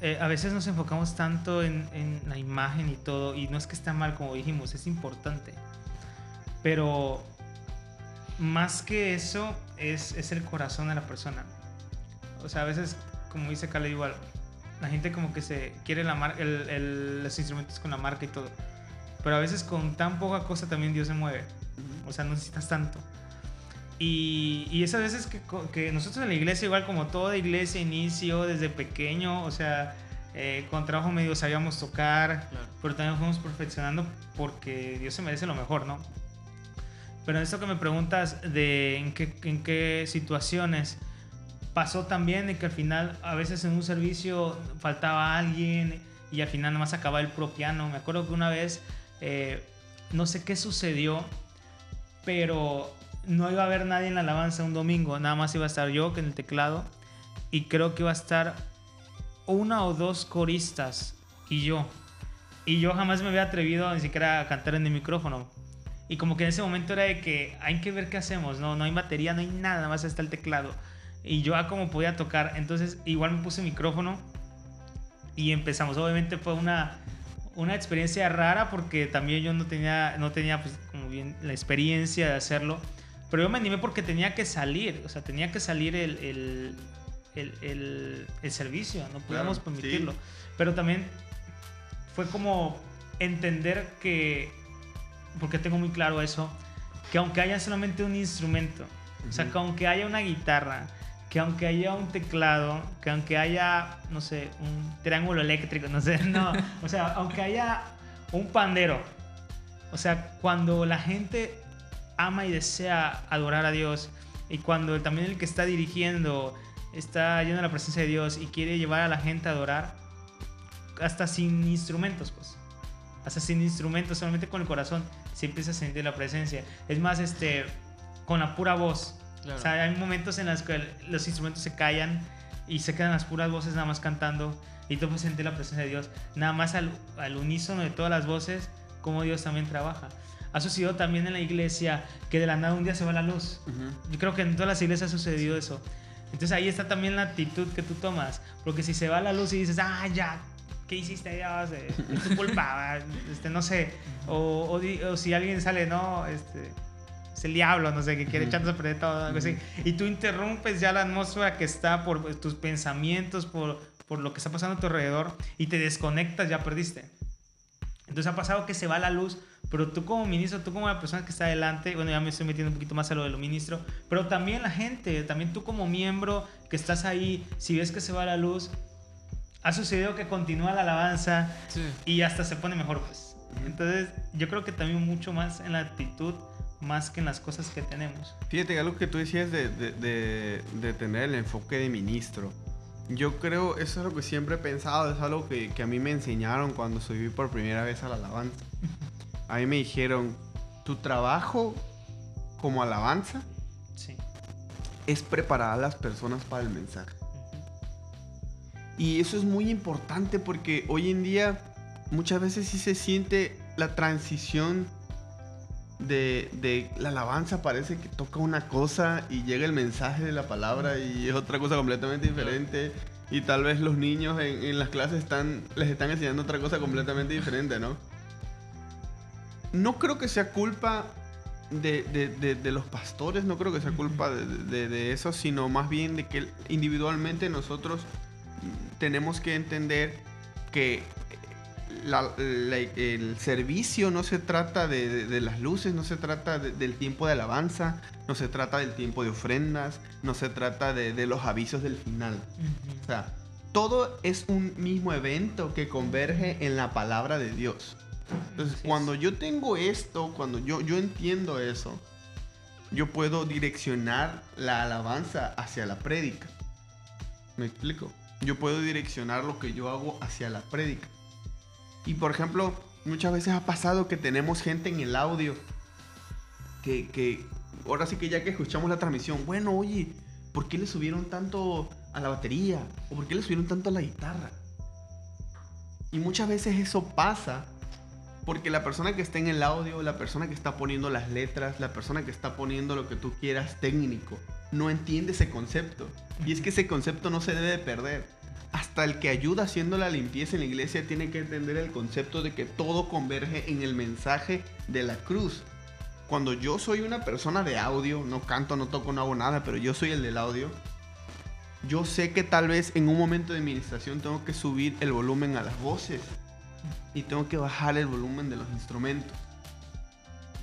Eh, a veces nos enfocamos tanto en, en, la imagen y todo, y no es que está mal, como dijimos, es importante. Pero más que eso, es, es el corazón de la persona. O sea, a veces, como dice Cale, igual, la gente como que se quiere la el, el, los instrumentos con la marca y todo. Pero a veces con tan poca cosa también Dios se mueve. O sea, no necesitas tanto. Y, y esas veces que, que nosotros en la iglesia, igual como toda iglesia, inicio desde pequeño, o sea, eh, con trabajo medio sabíamos tocar, Claro. pero también fuimos perfeccionando porque Dios se merece lo mejor, ¿no? Pero en esto que me preguntas de en qué, en qué situaciones pasó también de que al final a veces en un servicio faltaba alguien y al final nomás acababa el pro piano. Me acuerdo que una vez, eh, no sé qué sucedió, pero no iba a haber nadie en la alabanza un domingo, nada más iba a estar yo que en el teclado y creo que iba a estar una o dos coristas y yo. Y yo jamás me había atrevido ni siquiera a cantar en el micrófono. Y como que en ese momento era de que hay que ver qué hacemos, no, no hay batería, no hay nada, nada más está el teclado. Y yo ah, como podía tocar, entonces igual me puse micrófono y empezamos. Obviamente fue una, una experiencia rara porque también yo no tenía, no tenía pues como bien la experiencia de hacerlo. Pero yo me animé porque tenía que salir, o sea, tenía que salir el, el, el, el- el servicio, no podíamos Claro, sí. permitirlo. Pero también fue como entender que, porque tengo muy claro eso, que aunque haya solamente un instrumento, o sea, que aunque haya una guitarra, que aunque haya un teclado, que aunque haya, no sé, un triángulo eléctrico, no sé, no, o sea, aunque haya un pandero, o sea, cuando la gente ama y desea adorar a Dios y cuando también el que está dirigiendo está lleno de la presencia de Dios y quiere llevar a la gente a adorar, hasta sin instrumentos, pues. Hasta sin instrumentos, solamente con el corazón se empieza a sentir la presencia. Es más, este, con la pura voz. Claro. O sea, hay momentos en los que los instrumentos se callan y se quedan las puras voces nada más cantando y tú puedes sentir la presencia de Dios. Nada más al, al unísono de todas las voces, como Dios también trabaja. Ha sucedido también en la iglesia que de la nada un día se va la luz. Ujú. Yo creo que en todas las iglesias ha sucedido eso. Entonces ahí está también la actitud que tú tomas. Porque si se va la luz y dices, ah, ya, ¿qué hiciste Dios? Eh, Es tu culpa, este, no sé. O, o o si alguien sale, no, este, es el diablo, no sé, que quiere echarnos a perder todo, algo así. Y tú interrumpes ya la atmósfera que está por tus pensamientos, por, por lo que está pasando a tu alrededor y te desconectas, ya perdiste. Entonces ha pasado que se va la luz, pero tú como ministro, tú como la persona que está adelante, bueno, ya me estoy metiendo un poquito más a lo de lo ministro, pero también la gente, también tú como miembro que estás ahí, si ves que se va la luz, ha sucedido que continúa la alabanza Sí. y hasta se pone mejor, pues. Entonces, yo creo que también mucho más en la actitud, más que en las cosas que tenemos. Fíjate, algo que tú decías de, de- de- de tener el enfoque de ministro. Yo creo, eso es lo que siempre he pensado, es algo que, que a mí me enseñaron cuando subí por primera vez a la alabanza. A mí me dijeron, tu trabajo como alabanza Sí. es preparar a las personas para el mensaje. Y eso es muy importante porque hoy en día muchas veces sí se siente la transición de, de la alabanza. Parece que toca una cosa y llega el mensaje de la palabra y es otra cosa completamente diferente. Y tal vez los niños en, en las clases están, les están enseñando otra cosa completamente diferente, ¿no? No creo que sea culpa de, de- de- los pastores, no creo que sea culpa de, de- de eso, sino más bien de que individualmente nosotros mm, tenemos que entender que la- la- el servicio no se trata de, de- de las luces, no se trata de- del tiempo de alabanza, no se trata del tiempo de ofrendas, no se trata de, los avisos del final. Ujú. O sea, todo es un mismo evento que converge en la palabra de Dios. Entonces, cuando yo tengo esto, cuando yo, yo entiendo eso, yo puedo direccionar la alabanza hacia la prédica. ¿Me explico? Yo puedo direccionar lo que yo hago hacia la prédica. Y por ejemplo, muchas veces ha pasado que tenemos gente en el audio que, ahora sí que ya que escuchamos la transmisión, bueno, oye, ¿por qué le subieron tanto a la batería? ¿O por qué le subieron tanto a la guitarra? Y muchas veces eso pasa porque la persona que está en el audio, la persona que está poniendo las letras, la persona que está poniendo lo que tú quieras técnico, no entiende ese concepto. Y es que ese concepto no se debe de perder. Hasta el que ayuda haciendo la limpieza en la iglesia tiene que entender el concepto de que todo converge en el mensaje de la cruz. Cuando yo soy una persona de audio, no canto, no toco, no hago nada, pero yo soy el del audio, yo sé que tal vez en un momento de administración tengo que subir el volumen a las voces y tengo que bajar el volumen de los instrumentos.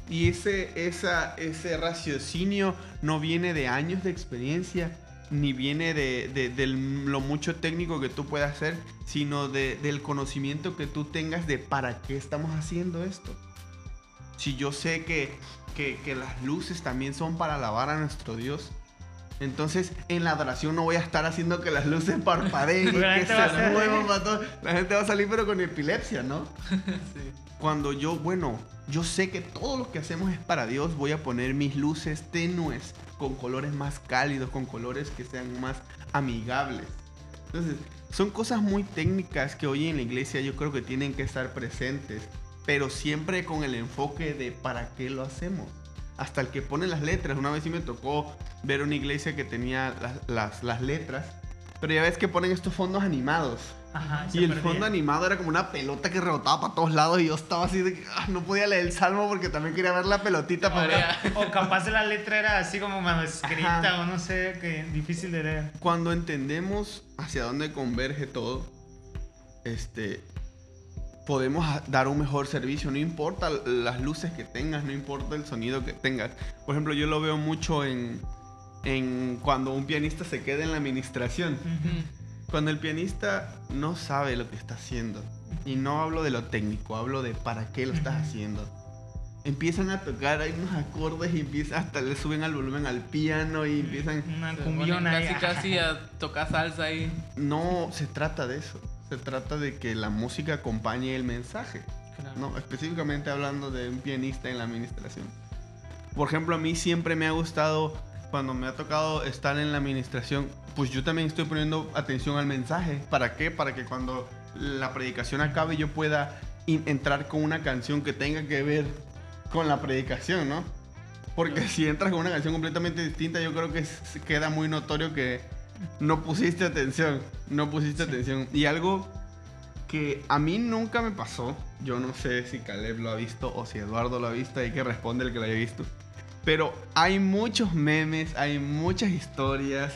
Y ese, esa, ese raciocinio no viene de años de experiencia, ni viene de, de- de lo mucho técnico que tú puedas hacer, sino de- del conocimiento que tú tengas de para qué estamos haciendo esto. Si yo sé que, que, que las luces también son para alabar a nuestro Dios, entonces en la adoración no voy a estar haciendo que las luces parpadeen y que se muevan para todo. La gente va a salir pero con epilepsia, ¿no? Sí. Cuando yo, bueno, yo sé que todo lo que hacemos es para Dios, voy a poner mis luces tenues con colores más cálidos, con colores que sean más amigables. Entonces, son cosas muy técnicas que hoy en la iglesia yo creo que tienen que estar presentes, pero siempre con el enfoque de para qué lo hacemos. Hasta el que pone las letras. Una vez sí me tocó ver una iglesia que tenía las, las- las letras, pero ya ves que ponen estos fondos animados. Ajá, Y el fondo animado era como una pelota que rebotaba para todos lados y yo estaba así de que ah, no podía leer el salmo porque también quería ver la pelotita para ver. María. O capaz la letra era así como manuscrita Ajá. o no sé, que difícil de leer. Cuando entendemos hacia dónde converge todo, este podemos dar un mejor servicio, no importa las luces que tengas, no importa el sonido que tengas. Por ejemplo, yo lo veo mucho en, en cuando un pianista se queda en la administración. Cuando el pianista no sabe lo que está haciendo, y no hablo de lo técnico, hablo de para qué lo estás haciendo. Empiezan a tocar, hay unos acordes y empiezan, hasta le suben al volumen al piano y empiezan... Una ahí. casi casi a tocar salsa ahí. No se trata de eso, se trata de que la música acompañe el mensaje. No, específicamente hablando de un pianista en la administración. Por ejemplo, a mí siempre me ha gustado, cuando me ha tocado estar en la administración, pues yo también estoy poniendo atención al mensaje. ¿Para qué? Para que cuando la predicación acabe yo pueda entrar con una canción que tenga que ver con la predicación, ¿no? Porque si entras con una canción completamente distinta, yo creo que queda muy notorio que no pusiste atención, no pusiste atención. Y algo que a mí nunca me pasó, yo no sé si Caleb lo ha visto o si Eduardo lo ha visto, hay que responde el que lo haya visto. Pero hay muchos memes, hay muchas historias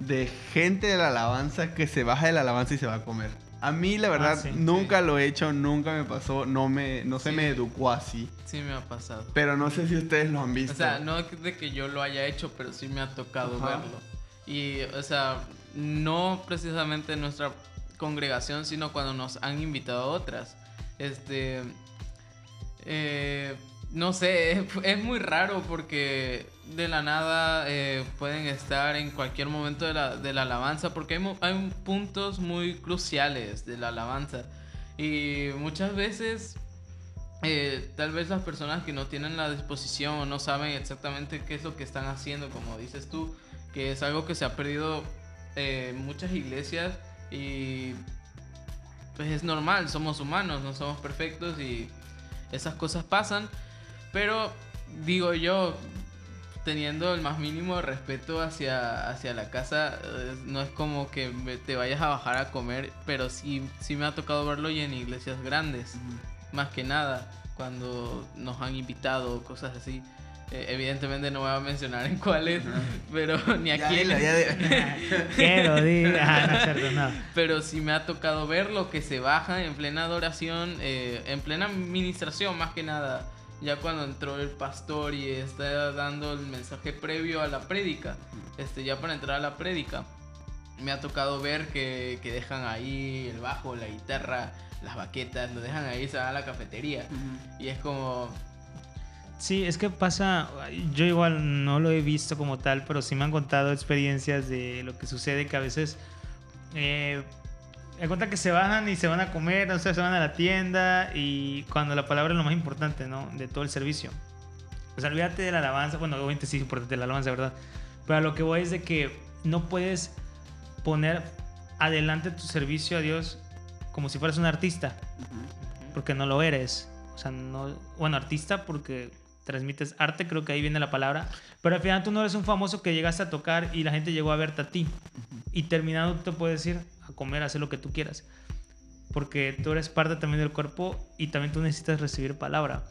de gente de la alabanza que se baja de la alabanza y se va a comer. A mí la verdad sí, nunca lo he hecho, nunca me pasó, no me no se Sí. me educó así, Sí me ha pasado. pero no sé si ustedes lo han O visto. sea, no de que yo lo haya hecho, pero sí me ha tocado Ajá. verlo. Y, o sea, no precisamente en nuestra congregación, sino cuando nos han invitado a otras. Este. eh, no sé, es, muy raro porque de la nada eh, pueden estar en cualquier momento de la, de la alabanza, porque hay, hay puntos muy cruciales de la alabanza. Y muchas veces eh, tal vez las personas que no tienen la disposición o no saben exactamente qué es lo que están haciendo, como dices tú, que es algo que se ha perdido eh, muchas iglesias y pues es normal, somos humanos, no somos perfectos y esas cosas pasan, pero digo yo, teniendo el más mínimo de respeto hacia, hacia la casa, no es como que te vayas a bajar a comer, pero sí, sí me ha tocado verlo y en iglesias grandes más que nada cuando nos han invitado cosas así. Eh, evidentemente no voy a mencionar en cuáles, pero ni Ya aquí. dilo, ya dilo. Quiero, di. No. Pero sí me ha tocado ver lo que se baja en plena adoración, eh, en plena ministración más que nada. Ya cuando entró el pastor y está dando el mensaje previo a la prédica, este, ya para entrar a la prédica, me ha tocado ver que, que dejan ahí el bajo, la guitarra, las baquetas, lo dejan ahí, se van a la cafetería. Y es como, Sí, es que pasa, yo igual no lo he visto como tal, pero sí me han contado experiencias de lo que sucede que a veces eh, me cuenta que se bajan y se van a comer, o sea, se van a la tienda y cuando la palabra es lo más importante, ¿no? De todo el servicio. O sea, olvídate de la alabanza, bueno, obviamente sí es importante la alabanza, ¿verdad? Pero a lo que voy es de que no puedes poner adelante tu servicio a Dios como si fueras un artista porque no lo eres. O sea, no, bueno, artista porque transmites arte, creo que ahí viene la palabra, pero al final tú no eres un famoso que llegaste a tocar y la gente llegó a verte a ti. Y terminado tú te puedes ir a comer, a hacer lo que tú quieras. Porque tú eres parte también del cuerpo y también tú necesitas recibir palabra.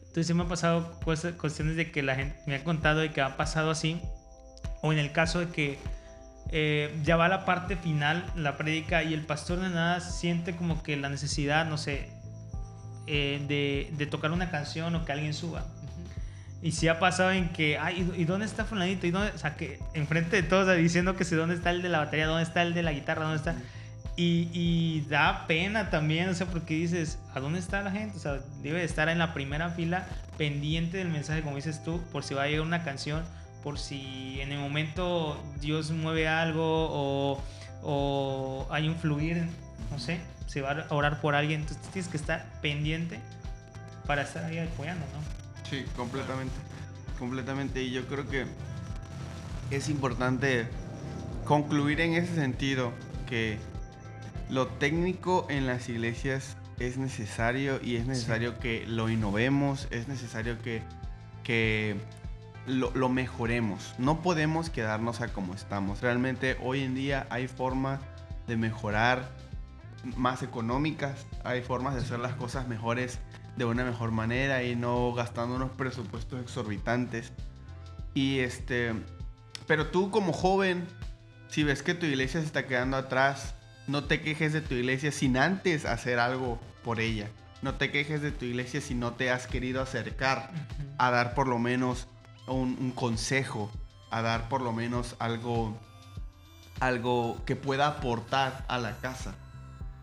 Entonces sí me han pasado cuestiones de que la gente me ha contado de que ha pasado así. O en el caso de que eh, ya va la parte final, la prédica, y el pastor de nada siente como que la necesidad, no sé, eh, de, de tocar una canción o que alguien suba. Y sí ha pasado en que, ay, ¿y dónde está fulanito? ¿Y dónde? O sea, que enfrente de todos diciendo que sé dónde está el de la batería, dónde está el de la guitarra, dónde está... Y, y, da pena también, o sea, porque dices, ¿a dónde está la gente? O sea, debe estar en la primera fila pendiente del mensaje, como dices tú, por si va a llegar una canción, por si en el momento Dios mueve algo o, o hay un fluir, no sé, se va a orar por alguien, entonces tienes que estar pendiente para estar ahí apoyando, ¿no? Sí, completamente, completamente. Y yo creo que es importante concluir en ese sentido que lo técnico en las iglesias es necesario y es necesario que lo innovemos, es necesario que, que lo, lo, mejoremos. No podemos quedarnos a como estamos. Realmente hoy en día hay formas de mejorar más económicas, hay formas de hacer las cosas mejores de una mejor manera y no gastando unos presupuestos exorbitantes. Y este, pero tú como joven, si ves que tu iglesia se está quedando atrás, no te quejes de tu iglesia sin antes hacer algo por ella. No te quejes de tu iglesia si no te has querido acercar a dar por lo menos un, un consejo, a dar por lo menos algo, algo que pueda aportar a la casa.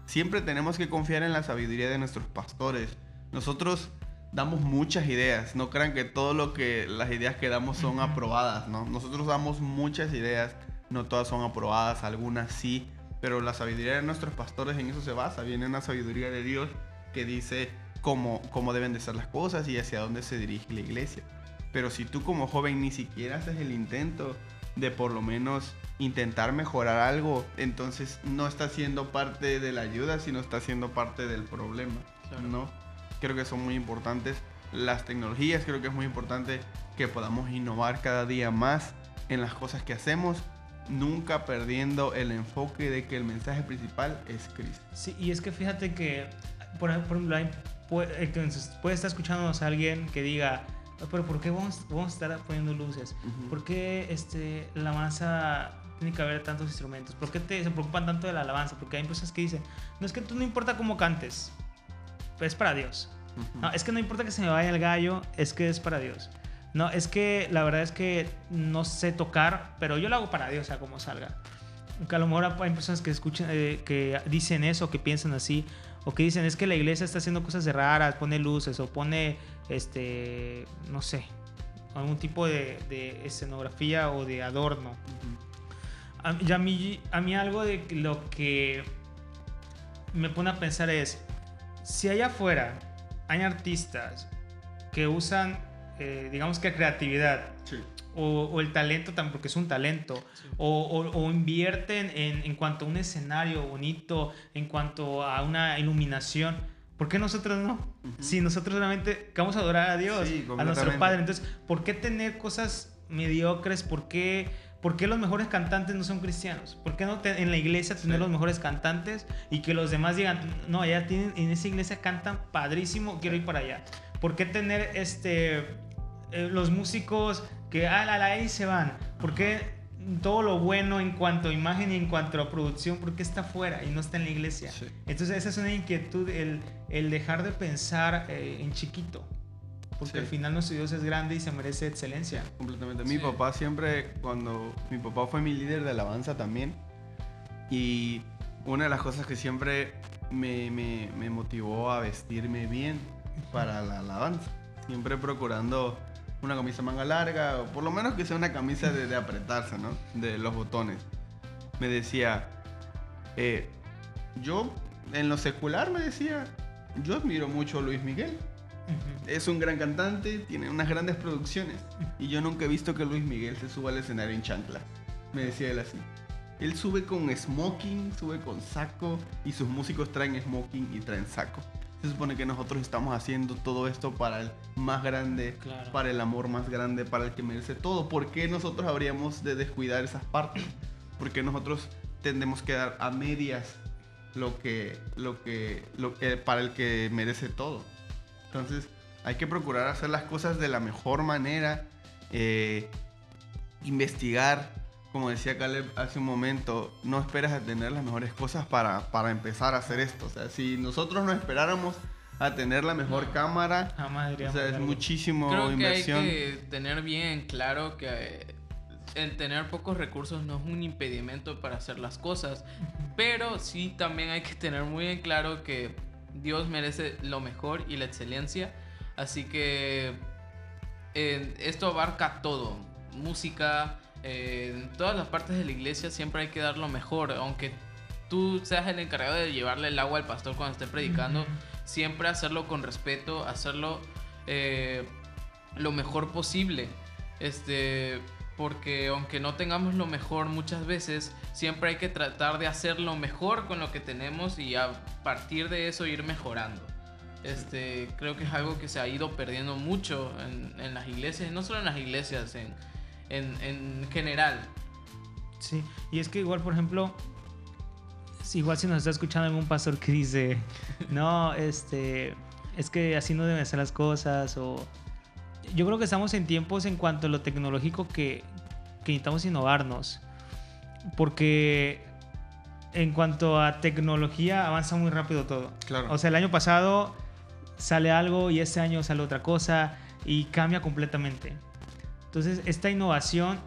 Siempre tenemos que confiar en la sabiduría de nuestros pastores. Nosotros damos muchas ideas. No crean que todo lo que las ideas que damos son aprobadas, ¿no? Nosotros damos muchas ideas, no todas son aprobadas, algunas sí, pero la sabiduría de nuestros pastores en eso se basa. Viene una sabiduría de Dios que dice cómo, cómo deben de ser las cosas y hacia dónde se dirige la iglesia. Pero si tú como joven ni siquiera haces el intento de por lo menos intentar mejorar algo, entonces no está siendo parte de la ayuda, sino está siendo parte del problema, claro. ¿no? Creo que son muy importantes las tecnologías, creo que es muy importante que podamos innovar cada día más en las cosas que hacemos, nunca perdiendo el enfoque de que el mensaje principal es Cristo. Sí, y es que fíjate que, por, ejemplo, hay, puede, puede estar escuchándonos a alguien que diga, pero ¿por qué vamos, vamos a estar poniendo luces? Uh -huh. ¿Por qué este, la alabanza tiene que haber tantos instrumentos? ¿Por qué te, se preocupan tanto de la alabanza? Porque hay personas que dicen, no es que tú no importa cómo cantes, es para Dios. Uh -huh. No, es que no importa que se me vaya el gallo, es que es para Dios. No, es que la verdad es que no sé tocar, pero yo lo hago para Dios, o sea, como salga. Que a lo mejor hay personas que escuchan, eh, que dicen eso, que piensan así, o que dicen es que la iglesia está haciendo cosas de raras, pone luces o pone, este, no sé, algún tipo de, de escenografía o de adorno. Uh -huh. a, a, mí, a mí algo de lo que me pone a pensar es, si allá afuera hay artistas que usan, eh, digamos que creatividad, sí. o, o, el talento, porque es un talento, sí. o, o, o, invierten en, en cuanto a un escenario bonito, en cuanto a una iluminación, ¿por qué nosotros no? Uh -huh. Si nosotros realmente vamos a adorar a Dios, sí, a nuestro Padre, entonces, ¿por qué tener cosas mediocres? ¿Por qué? ¿Por qué los mejores cantantes no son cristianos? ¿Por qué no te, en la iglesia tener sí. los mejores cantantes y que los demás digan, no, allá tienen, en esa iglesia cantan padrísimo, quiero ir para allá? ¿Por qué tener este, eh, los músicos que a la, la ahí se van? ¿Por qué todo lo bueno en cuanto a imagen y en cuanto a producción, por qué está fuera y no está en la iglesia? Sí. Entonces esa es una inquietud, el, el dejar de pensar eh, en chiquito. Porque sí. al final nuestro Dios es grande y se merece excelencia. Completamente. Mi sí. papá siempre, cuando mi papá fue mi líder de alabanza también, y una de las cosas que siempre me, me, me motivó a vestirme bien para la alabanza, siempre procurando una camisa manga larga, o por lo menos que sea una camisa de, de apretarse, ¿no? De los botones. Me decía, eh, yo en lo secular me decía, yo admiro mucho a Luis Miguel. Uh -huh. Es un gran cantante, tiene unas grandes producciones. Y yo nunca he visto que Luis Miguel se suba al escenario en chancla. Me decía él así. Él sube con smoking, sube con saco y sus músicos traen smoking y traen saco. Se supone que nosotros estamos haciendo todo esto para el más grande, claro. para el amor más grande, para el que merece todo. ¿Por qué nosotros habríamos de descuidar esas partes? Porque nosotros tendemos que dar a medias lo que, lo que, lo que, para el que merece todo. Entonces hay que procurar hacer las cosas de la mejor manera, eh, investigar, como decía Caleb hace un momento, no esperas a tener las mejores cosas para, para empezar a hacer esto. O sea, si nosotros no esperáramos a tener la mejor cámara. Jamás O sea, es muchísimo Creo inversión. que hay que tener bien claro que el tener pocos recursos no es un impedimento para hacer las cosas, pero sí también hay que tener muy en claro que Dios merece lo mejor y la excelencia, así que eh, esto abarca todo, música, eh, en todas las partes de la iglesia siempre hay que dar lo mejor, aunque tú seas el encargado de llevarle el agua al pastor cuando esté predicando, siempre hacerlo con respeto, hacerlo eh, lo mejor posible. Este, porque aunque no tengamos lo mejor muchas veces, siempre hay que tratar de hacer lo mejor con lo que tenemos y a partir de eso ir mejorando. Este, creo que es algo que se ha ido perdiendo mucho en, en las iglesias, no solo en las iglesias, en, en, en general. Sí, y es que igual, por ejemplo, igual si nos está escuchando algún pastor que dice, no, este, es que así no deben ser las cosas, o yo creo que estamos en tiempos en cuanto a lo tecnológico que, que necesitamos innovarnos, porque en cuanto a tecnología avanza muy rápido todo. Claro. O sea, el año pasado sale algo y este año sale otra cosa y cambia completamente. Entonces, esta innovación,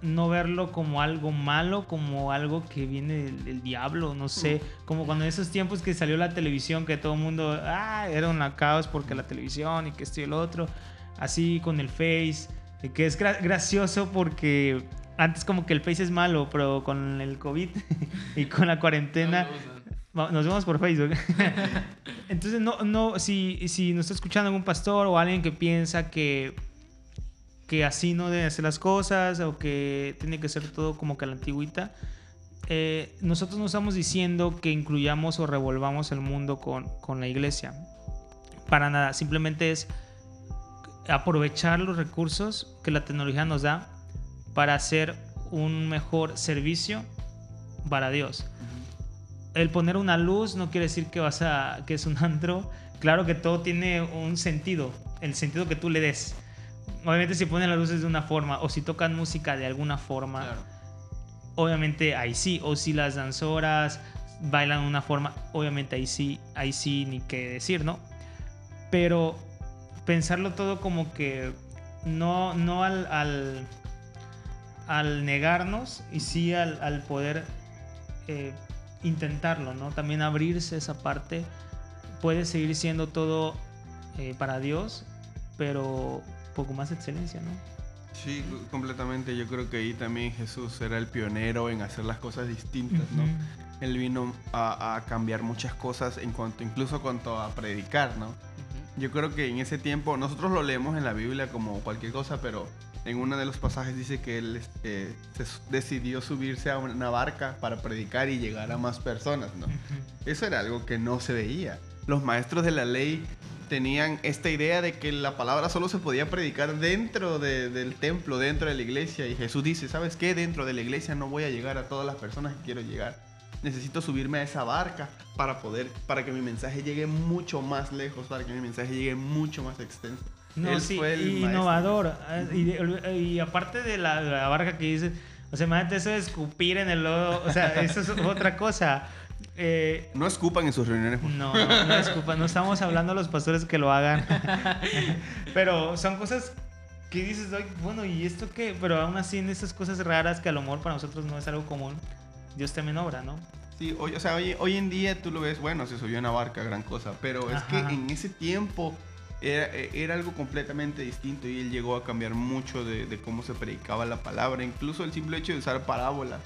no verlo como algo malo, como algo que viene del, del diablo, no sé, como cuando en esos tiempos que salió la televisión, que todo el mundo, ah, era un caos porque la televisión y que esto y el otro, así con el Face, que es gra- gracioso porque antes como que el Face es malo, pero con el COVID y con la cuarentena... No Nos vemos por Facebook. Entonces, no, no, si, si nos está escuchando algún pastor o alguien que piensa que, que así no deben ser las cosas o que tiene que ser todo como que a la antigüita, eh, nosotros no estamos diciendo que incluyamos o revolvamos el mundo con, con la iglesia. Para nada, simplemente es aprovechar los recursos que la tecnología nos da para hacer un mejor servicio para Dios el poner una luz no quiere decir que vas a que es un antro. Claro que todo tiene un sentido, el sentido que tú le des. Obviamente si ponen las luces de una forma o si tocan música de alguna forma, Claro. obviamente ahí sí. O si las danzoras bailan de una forma, obviamente ahí sí, ahí sí ni qué decir, ¿no? Pero pensarlo todo como que no, no al, al, al negarnos y sí al, al poder eh, intentarlo, ¿no? También abrirse esa parte. Puede seguir siendo todo eh, para Dios, pero poco más excelencia, ¿no? Sí, completamente. Yo creo que ahí también Jesús era el pionero en hacer las cosas distintas, ¿no? Ujú. Él vino a, a cambiar muchas cosas en cuanto, incluso cuanto a predicar, ¿no? Yo creo que en ese tiempo, nosotros lo leemos en la Biblia como cualquier cosa, pero en uno de los pasajes dice que él este, se decidió subirse a una barca para predicar y llegar a más personas. Eso era algo que no se veía. Los maestros de la ley tenían esta idea de que la palabra solo se podía predicar dentro de- del templo, dentro de la iglesia. Y Jesús dice, ¿sabes qué? Dentro de la iglesia no voy a llegar a todas las personas que quiero llegar. Necesito subirme a esa barca para poder, para que mi mensaje llegue mucho más lejos, para que mi mensaje llegue mucho más extenso. No, Él sí, fue el innovador. eh, Y, aparte de la, la barca que dices, o sea, imagínate eso de escupir en el lodo, o sea, eso es otra cosa. Eh, No escupan en sus reuniones. no, no, no, disculpa, no estamos hablando a los pastores que lo hagan. Pero son cosas que dices, "Ay, bueno, ¿y esto qué? Pero aún así en esas cosas raras que a lo mejor para nosotros no es algo común, Dios también obra, ¿no? Sí, hoy, o sea, hoy, hoy en día tú lo ves, bueno, se subió una barca, gran cosa, pero es que en ese tiempo era, eh, era algo completamente distinto y él llegó a cambiar mucho de, de cómo se predicaba la palabra, incluso el simple hecho de usar parábolas.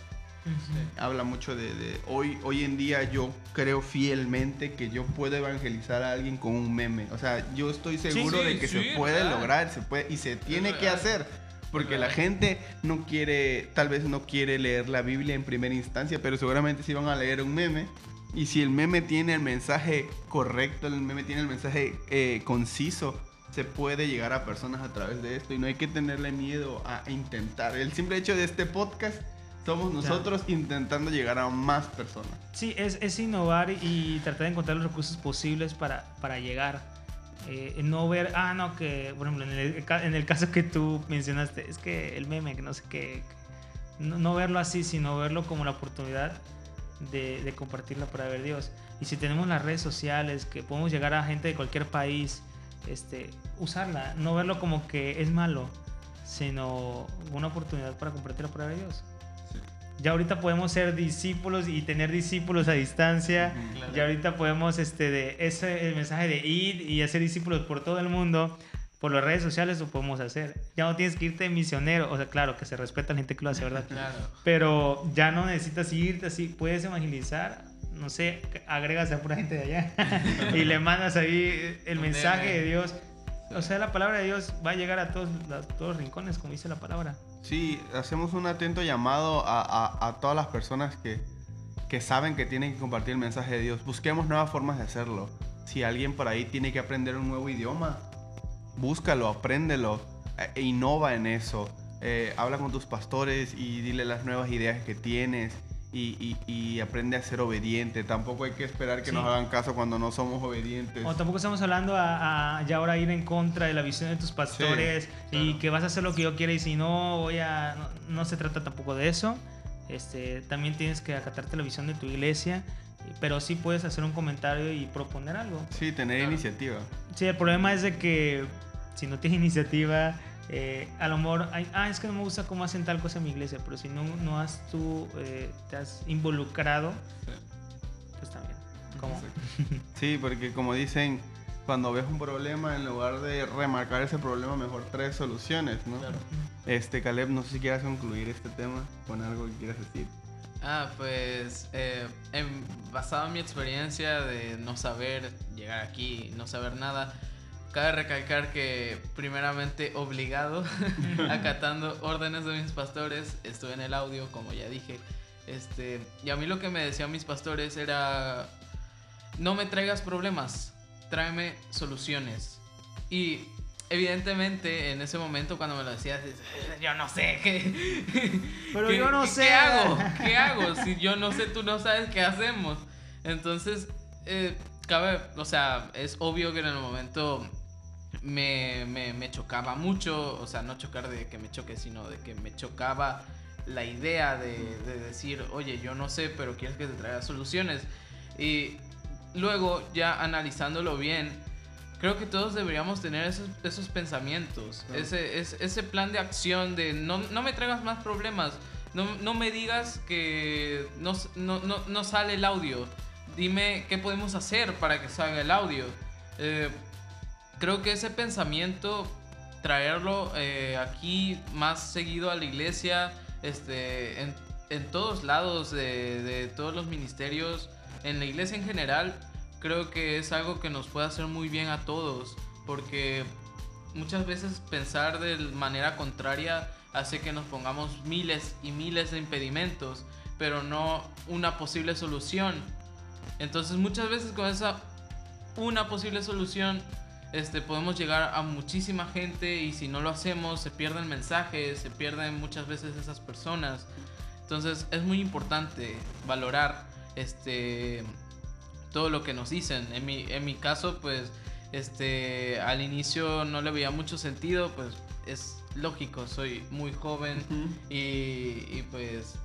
Habla mucho de, de- hoy, hoy en día yo creo fielmente que yo puedo evangelizar a alguien con un meme. O sea, yo estoy seguro sí, de que sí, se puede lograr, se puede y se tiene que hacer. Porque la gente no quiere, tal vez no quiere leer la Biblia en primera instancia, pero seguramente sí van a leer un meme. Y si el meme tiene el mensaje correcto, el meme tiene el mensaje eh, conciso, se puede llegar a personas a través de esto y no hay que tenerle miedo a intentar. El simple hecho de este podcast somos nosotros intentando llegar a más personas. Sí, es, es innovar y tratar de encontrar los recursos posibles para, para llegar. Eh, no ver, ah, no, que, por ejemplo, en el, en el caso que tú mencionaste, es que el meme, que no sé qué, no, no verlo así, sino verlo como la oportunidad de, de compartir la palabra de Dios. Y si tenemos las redes sociales, que podemos llegar a gente de cualquier país, este, usarla, no verlo como que es malo, sino una oportunidad para compartir la palabra de Dios. Ya ahorita podemos ser discípulos y tener discípulos a distancia. Claro. Ya ahorita podemos, este, de ese el mensaje de ir y hacer discípulos por todo el mundo, por las redes sociales lo podemos hacer. Ya no tienes que irte de misionero, o sea, claro que se respeta a la gente que lo hace, ¿verdad? Claro. Pero ya no necesitas irte así, puedes evangelizar, no sé, agregas a pura gente de allá y le mandas ahí el mensaje de Dios. O sea, la palabra de Dios va a llegar a todos, a todos los rincones, como dice la palabra. Sí, hacemos un atento llamado a, a- a todas las personas que, que saben que tienen que compartir el mensaje de Dios. Busquemos nuevas formas de hacerlo. Si alguien por ahí tiene que aprender un nuevo idioma, búscalo, apréndelo, eh, e innova en eso. Eh, habla con tus pastores y dile las nuevas ideas que tienes y, y- y aprende a ser obediente. Tampoco hay que esperar que Sí. nos hagan caso cuando no somos obedientes. O tampoco estamos hablando a, a ya ahora ir en contra de la visión de tus pastores y claro. que vas a hacer lo que yo quiera y si no voy a no, no se trata tampoco de eso. Este, también tienes que acatarte la visión de tu iglesia, pero sí puedes hacer un comentario y proponer algo. Sí, tener Claro. iniciativa. Sí, el problema es de que si no tienes iniciativa, eh, a lo mejor, ah, es que no me gusta cómo hacen tal cosa en mi iglesia, pero si no, no has tú, eh, te has involucrado, pues también. ¿Cómo? Sí, porque como dicen, cuando ves un problema, en lugar de remarcar ese problema, mejor traes soluciones, ¿no? Claro. Este, Caleb, no sé si quieras concluir este tema con algo que quieras decir. Ah, pues eh, basado en mi experiencia de no saber llegar aquí, no saber nada, cabe recalcar que primeramente obligado, acatando órdenes de mis pastores, estuve en el audio, como ya dije, este, y a mí lo que me decían mis pastores era, no me traigas problemas, tráeme soluciones. Y evidentemente en ese momento cuando me lo decías, yo no sé qué... Pero ¿Qué- yo no sé. ¿Qué hago? ¿Qué hago? Si yo no sé, tú no sabes qué hacemos. Entonces, eh, cabe, o sea, es obvio que en el momento me, me- me chocaba mucho, o sea, no chocar de que me choque, sino de que me chocaba la idea de, de decir, oye, yo no sé, pero quieres que te traiga soluciones. Y luego, ya analizándolo bien, creo que todos deberíamos tener esos, esos pensamientos, Claro. ese, es- ese plan de acción de no, no me traigas más problemas, no, no me digas que no, s- no, no, no sale el audio, dime qué podemos hacer para que salga el audio. Eh, creo que ese pensamiento, traerlo eh, aquí más seguido a la iglesia, este, en, en todos lados de, de todos los ministerios, en la iglesia en general, creo que es algo que nos puede hacer muy bien a todos, porque muchas veces pensar de manera contraria hace que nos pongamos miles y miles de impedimentos, pero no una posible solución. Entonces muchas veces con esa una posible solución este, podemos llegar a muchísima gente y si no lo hacemos se pierden mensajes, se pierden muchas veces esas personas. Entonces es muy importante valorar este, todo lo que nos dicen. En mi, en mi caso, pues este, al inicio no le veía mucho sentido, pues es lógico, soy muy joven y, y, pues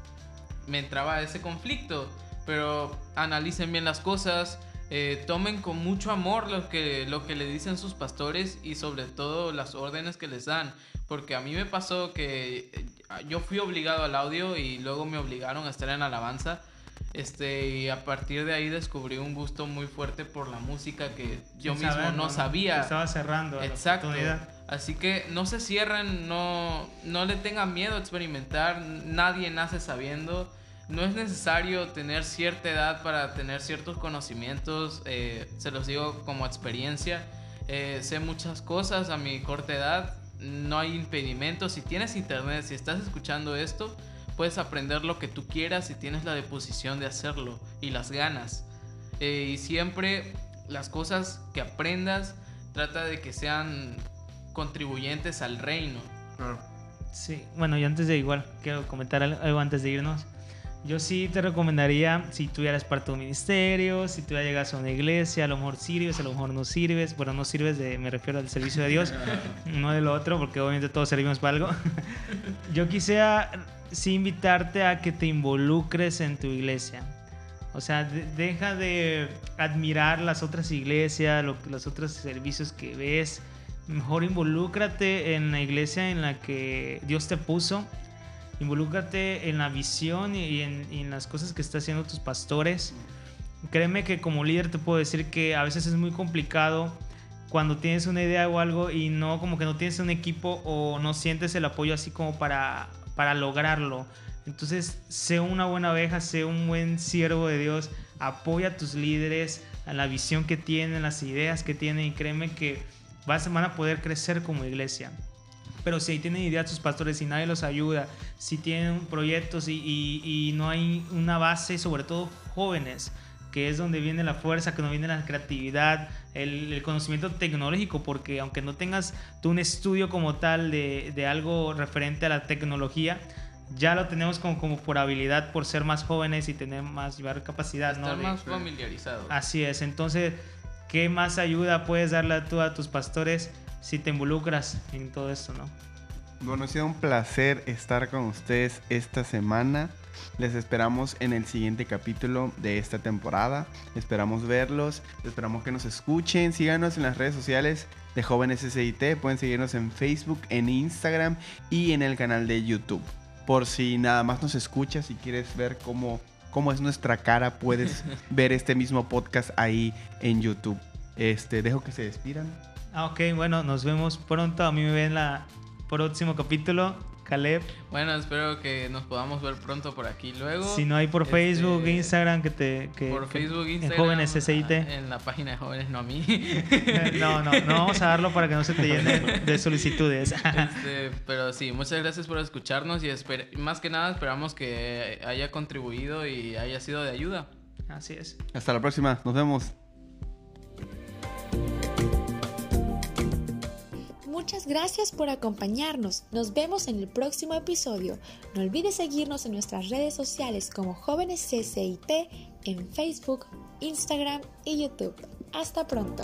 me entraba ese conflicto. Pero analicen bien las cosas, eh, tomen con mucho amor lo que, lo que le dicen sus pastores y sobre todo las órdenes que les dan. Porque a mí me pasó que yo fui obligado al audio y luego me obligaron a estar en alabanza. Este, y a partir de ahí descubrí un gusto muy fuerte por la música que yo Sin mismo no sabía. Estaba cerrando. la Exacto. Así que no se cierren, no, no le tengan miedo a experimentar. Nadie nace sabiendo. No es necesario tener cierta edad para tener ciertos conocimientos. eh, se los digo como experiencia. Eh, sé muchas cosas a mi corta edad. No hay impedimentos. Si tienes internet, si estás escuchando esto, puedes aprender lo que tú quieras si tienes la disposición de hacerlo y las ganas. Eh, y siempre las cosas que aprendas, trata de que sean contribuyentes al reino. Claro. Sí, bueno, y antes de igual, quiero comentar al- algo antes de irnos. Yo sí te recomendaría, si tú ya eres parte de un ministerio, si tú ya llegas a una iglesia, a lo mejor sirves, a lo mejor no sirves. Bueno, no sirves, de, me refiero al servicio de Dios, no de lo otro, porque obviamente todos servimos para algo. Yo quisiera sí invitarte a que te involucres en tu iglesia. O sea, de- deja de admirar las otras iglesias, lo- los otros servicios que ves. Mejor involúcrate en la iglesia en la que Dios te puso. Involúcrate en la visión y en, y en las cosas que están haciendo tus pastores. Créeme que como líder te puedo decir que a veces es muy complicado cuando tienes una idea o algo y no como que no tienes un equipo o no sientes el apoyo así como para, para lograrlo. Entonces, sé una buena abeja, sé un buen siervo de Dios, apoya a tus líderes, a la visión que tienen, las ideas que tienen y créeme que vas, van a poder crecer como iglesia. Pero si tienen ideas sus pastores y nadie los ayuda, si tienen proyectos y- y no hay una base, sobre todo jóvenes, que es donde viene la fuerza, que no viene la creatividad, el, el conocimiento tecnológico, porque aunque no tengas tú un estudio como tal de, de algo referente a la tecnología, ya lo tenemos como, como por habilidad, por ser más jóvenes y tener más llevar capacidad, ¿no? Estar más familiarizado. Así es, entonces, ¿qué más ayuda puedes darle tú a tus pastores si te involucras en todo esto, no? Bueno, ha sido un placer estar con ustedes esta semana. Les esperamos en el siguiente capítulo de esta temporada. Esperamos verlos, esperamos que nos escuchen. Síganos en las redes sociales de Jóvenes SIT. Pueden seguirnos en Facebook, en Instagram y en el canal de YouTube. Por si nada más nos escuchas y quieres ver cómo, cómo es nuestra cara, puedes ver este mismo podcast ahí en YouTube. Este, dejo que se despidan. Ah, ok, bueno, nos vemos pronto. A mí me ven la próximo capítulo. Caleb, Bueno, espero que nos podamos ver pronto por aquí luego. si no hay por Este, Facebook, Instagram, que te... Que, por que- Facebook, en Instagram. Jóvenes SIT. ah, En la página de jóvenes, no a mí. No, no, no vamos a darlo para que no se te llene de solicitudes. Este, pero sí, muchas gracias por escucharnos y esper- más que nada esperamos que haya contribuido y haya sido de ayuda. Así es. Hasta la próxima, nos vemos. Muchas gracias por acompañarnos. Nos vemos en el próximo episodio. No olvides seguirnos en nuestras redes sociales como Jóvenes CCIT en Facebook, Instagram y YouTube. Hasta pronto.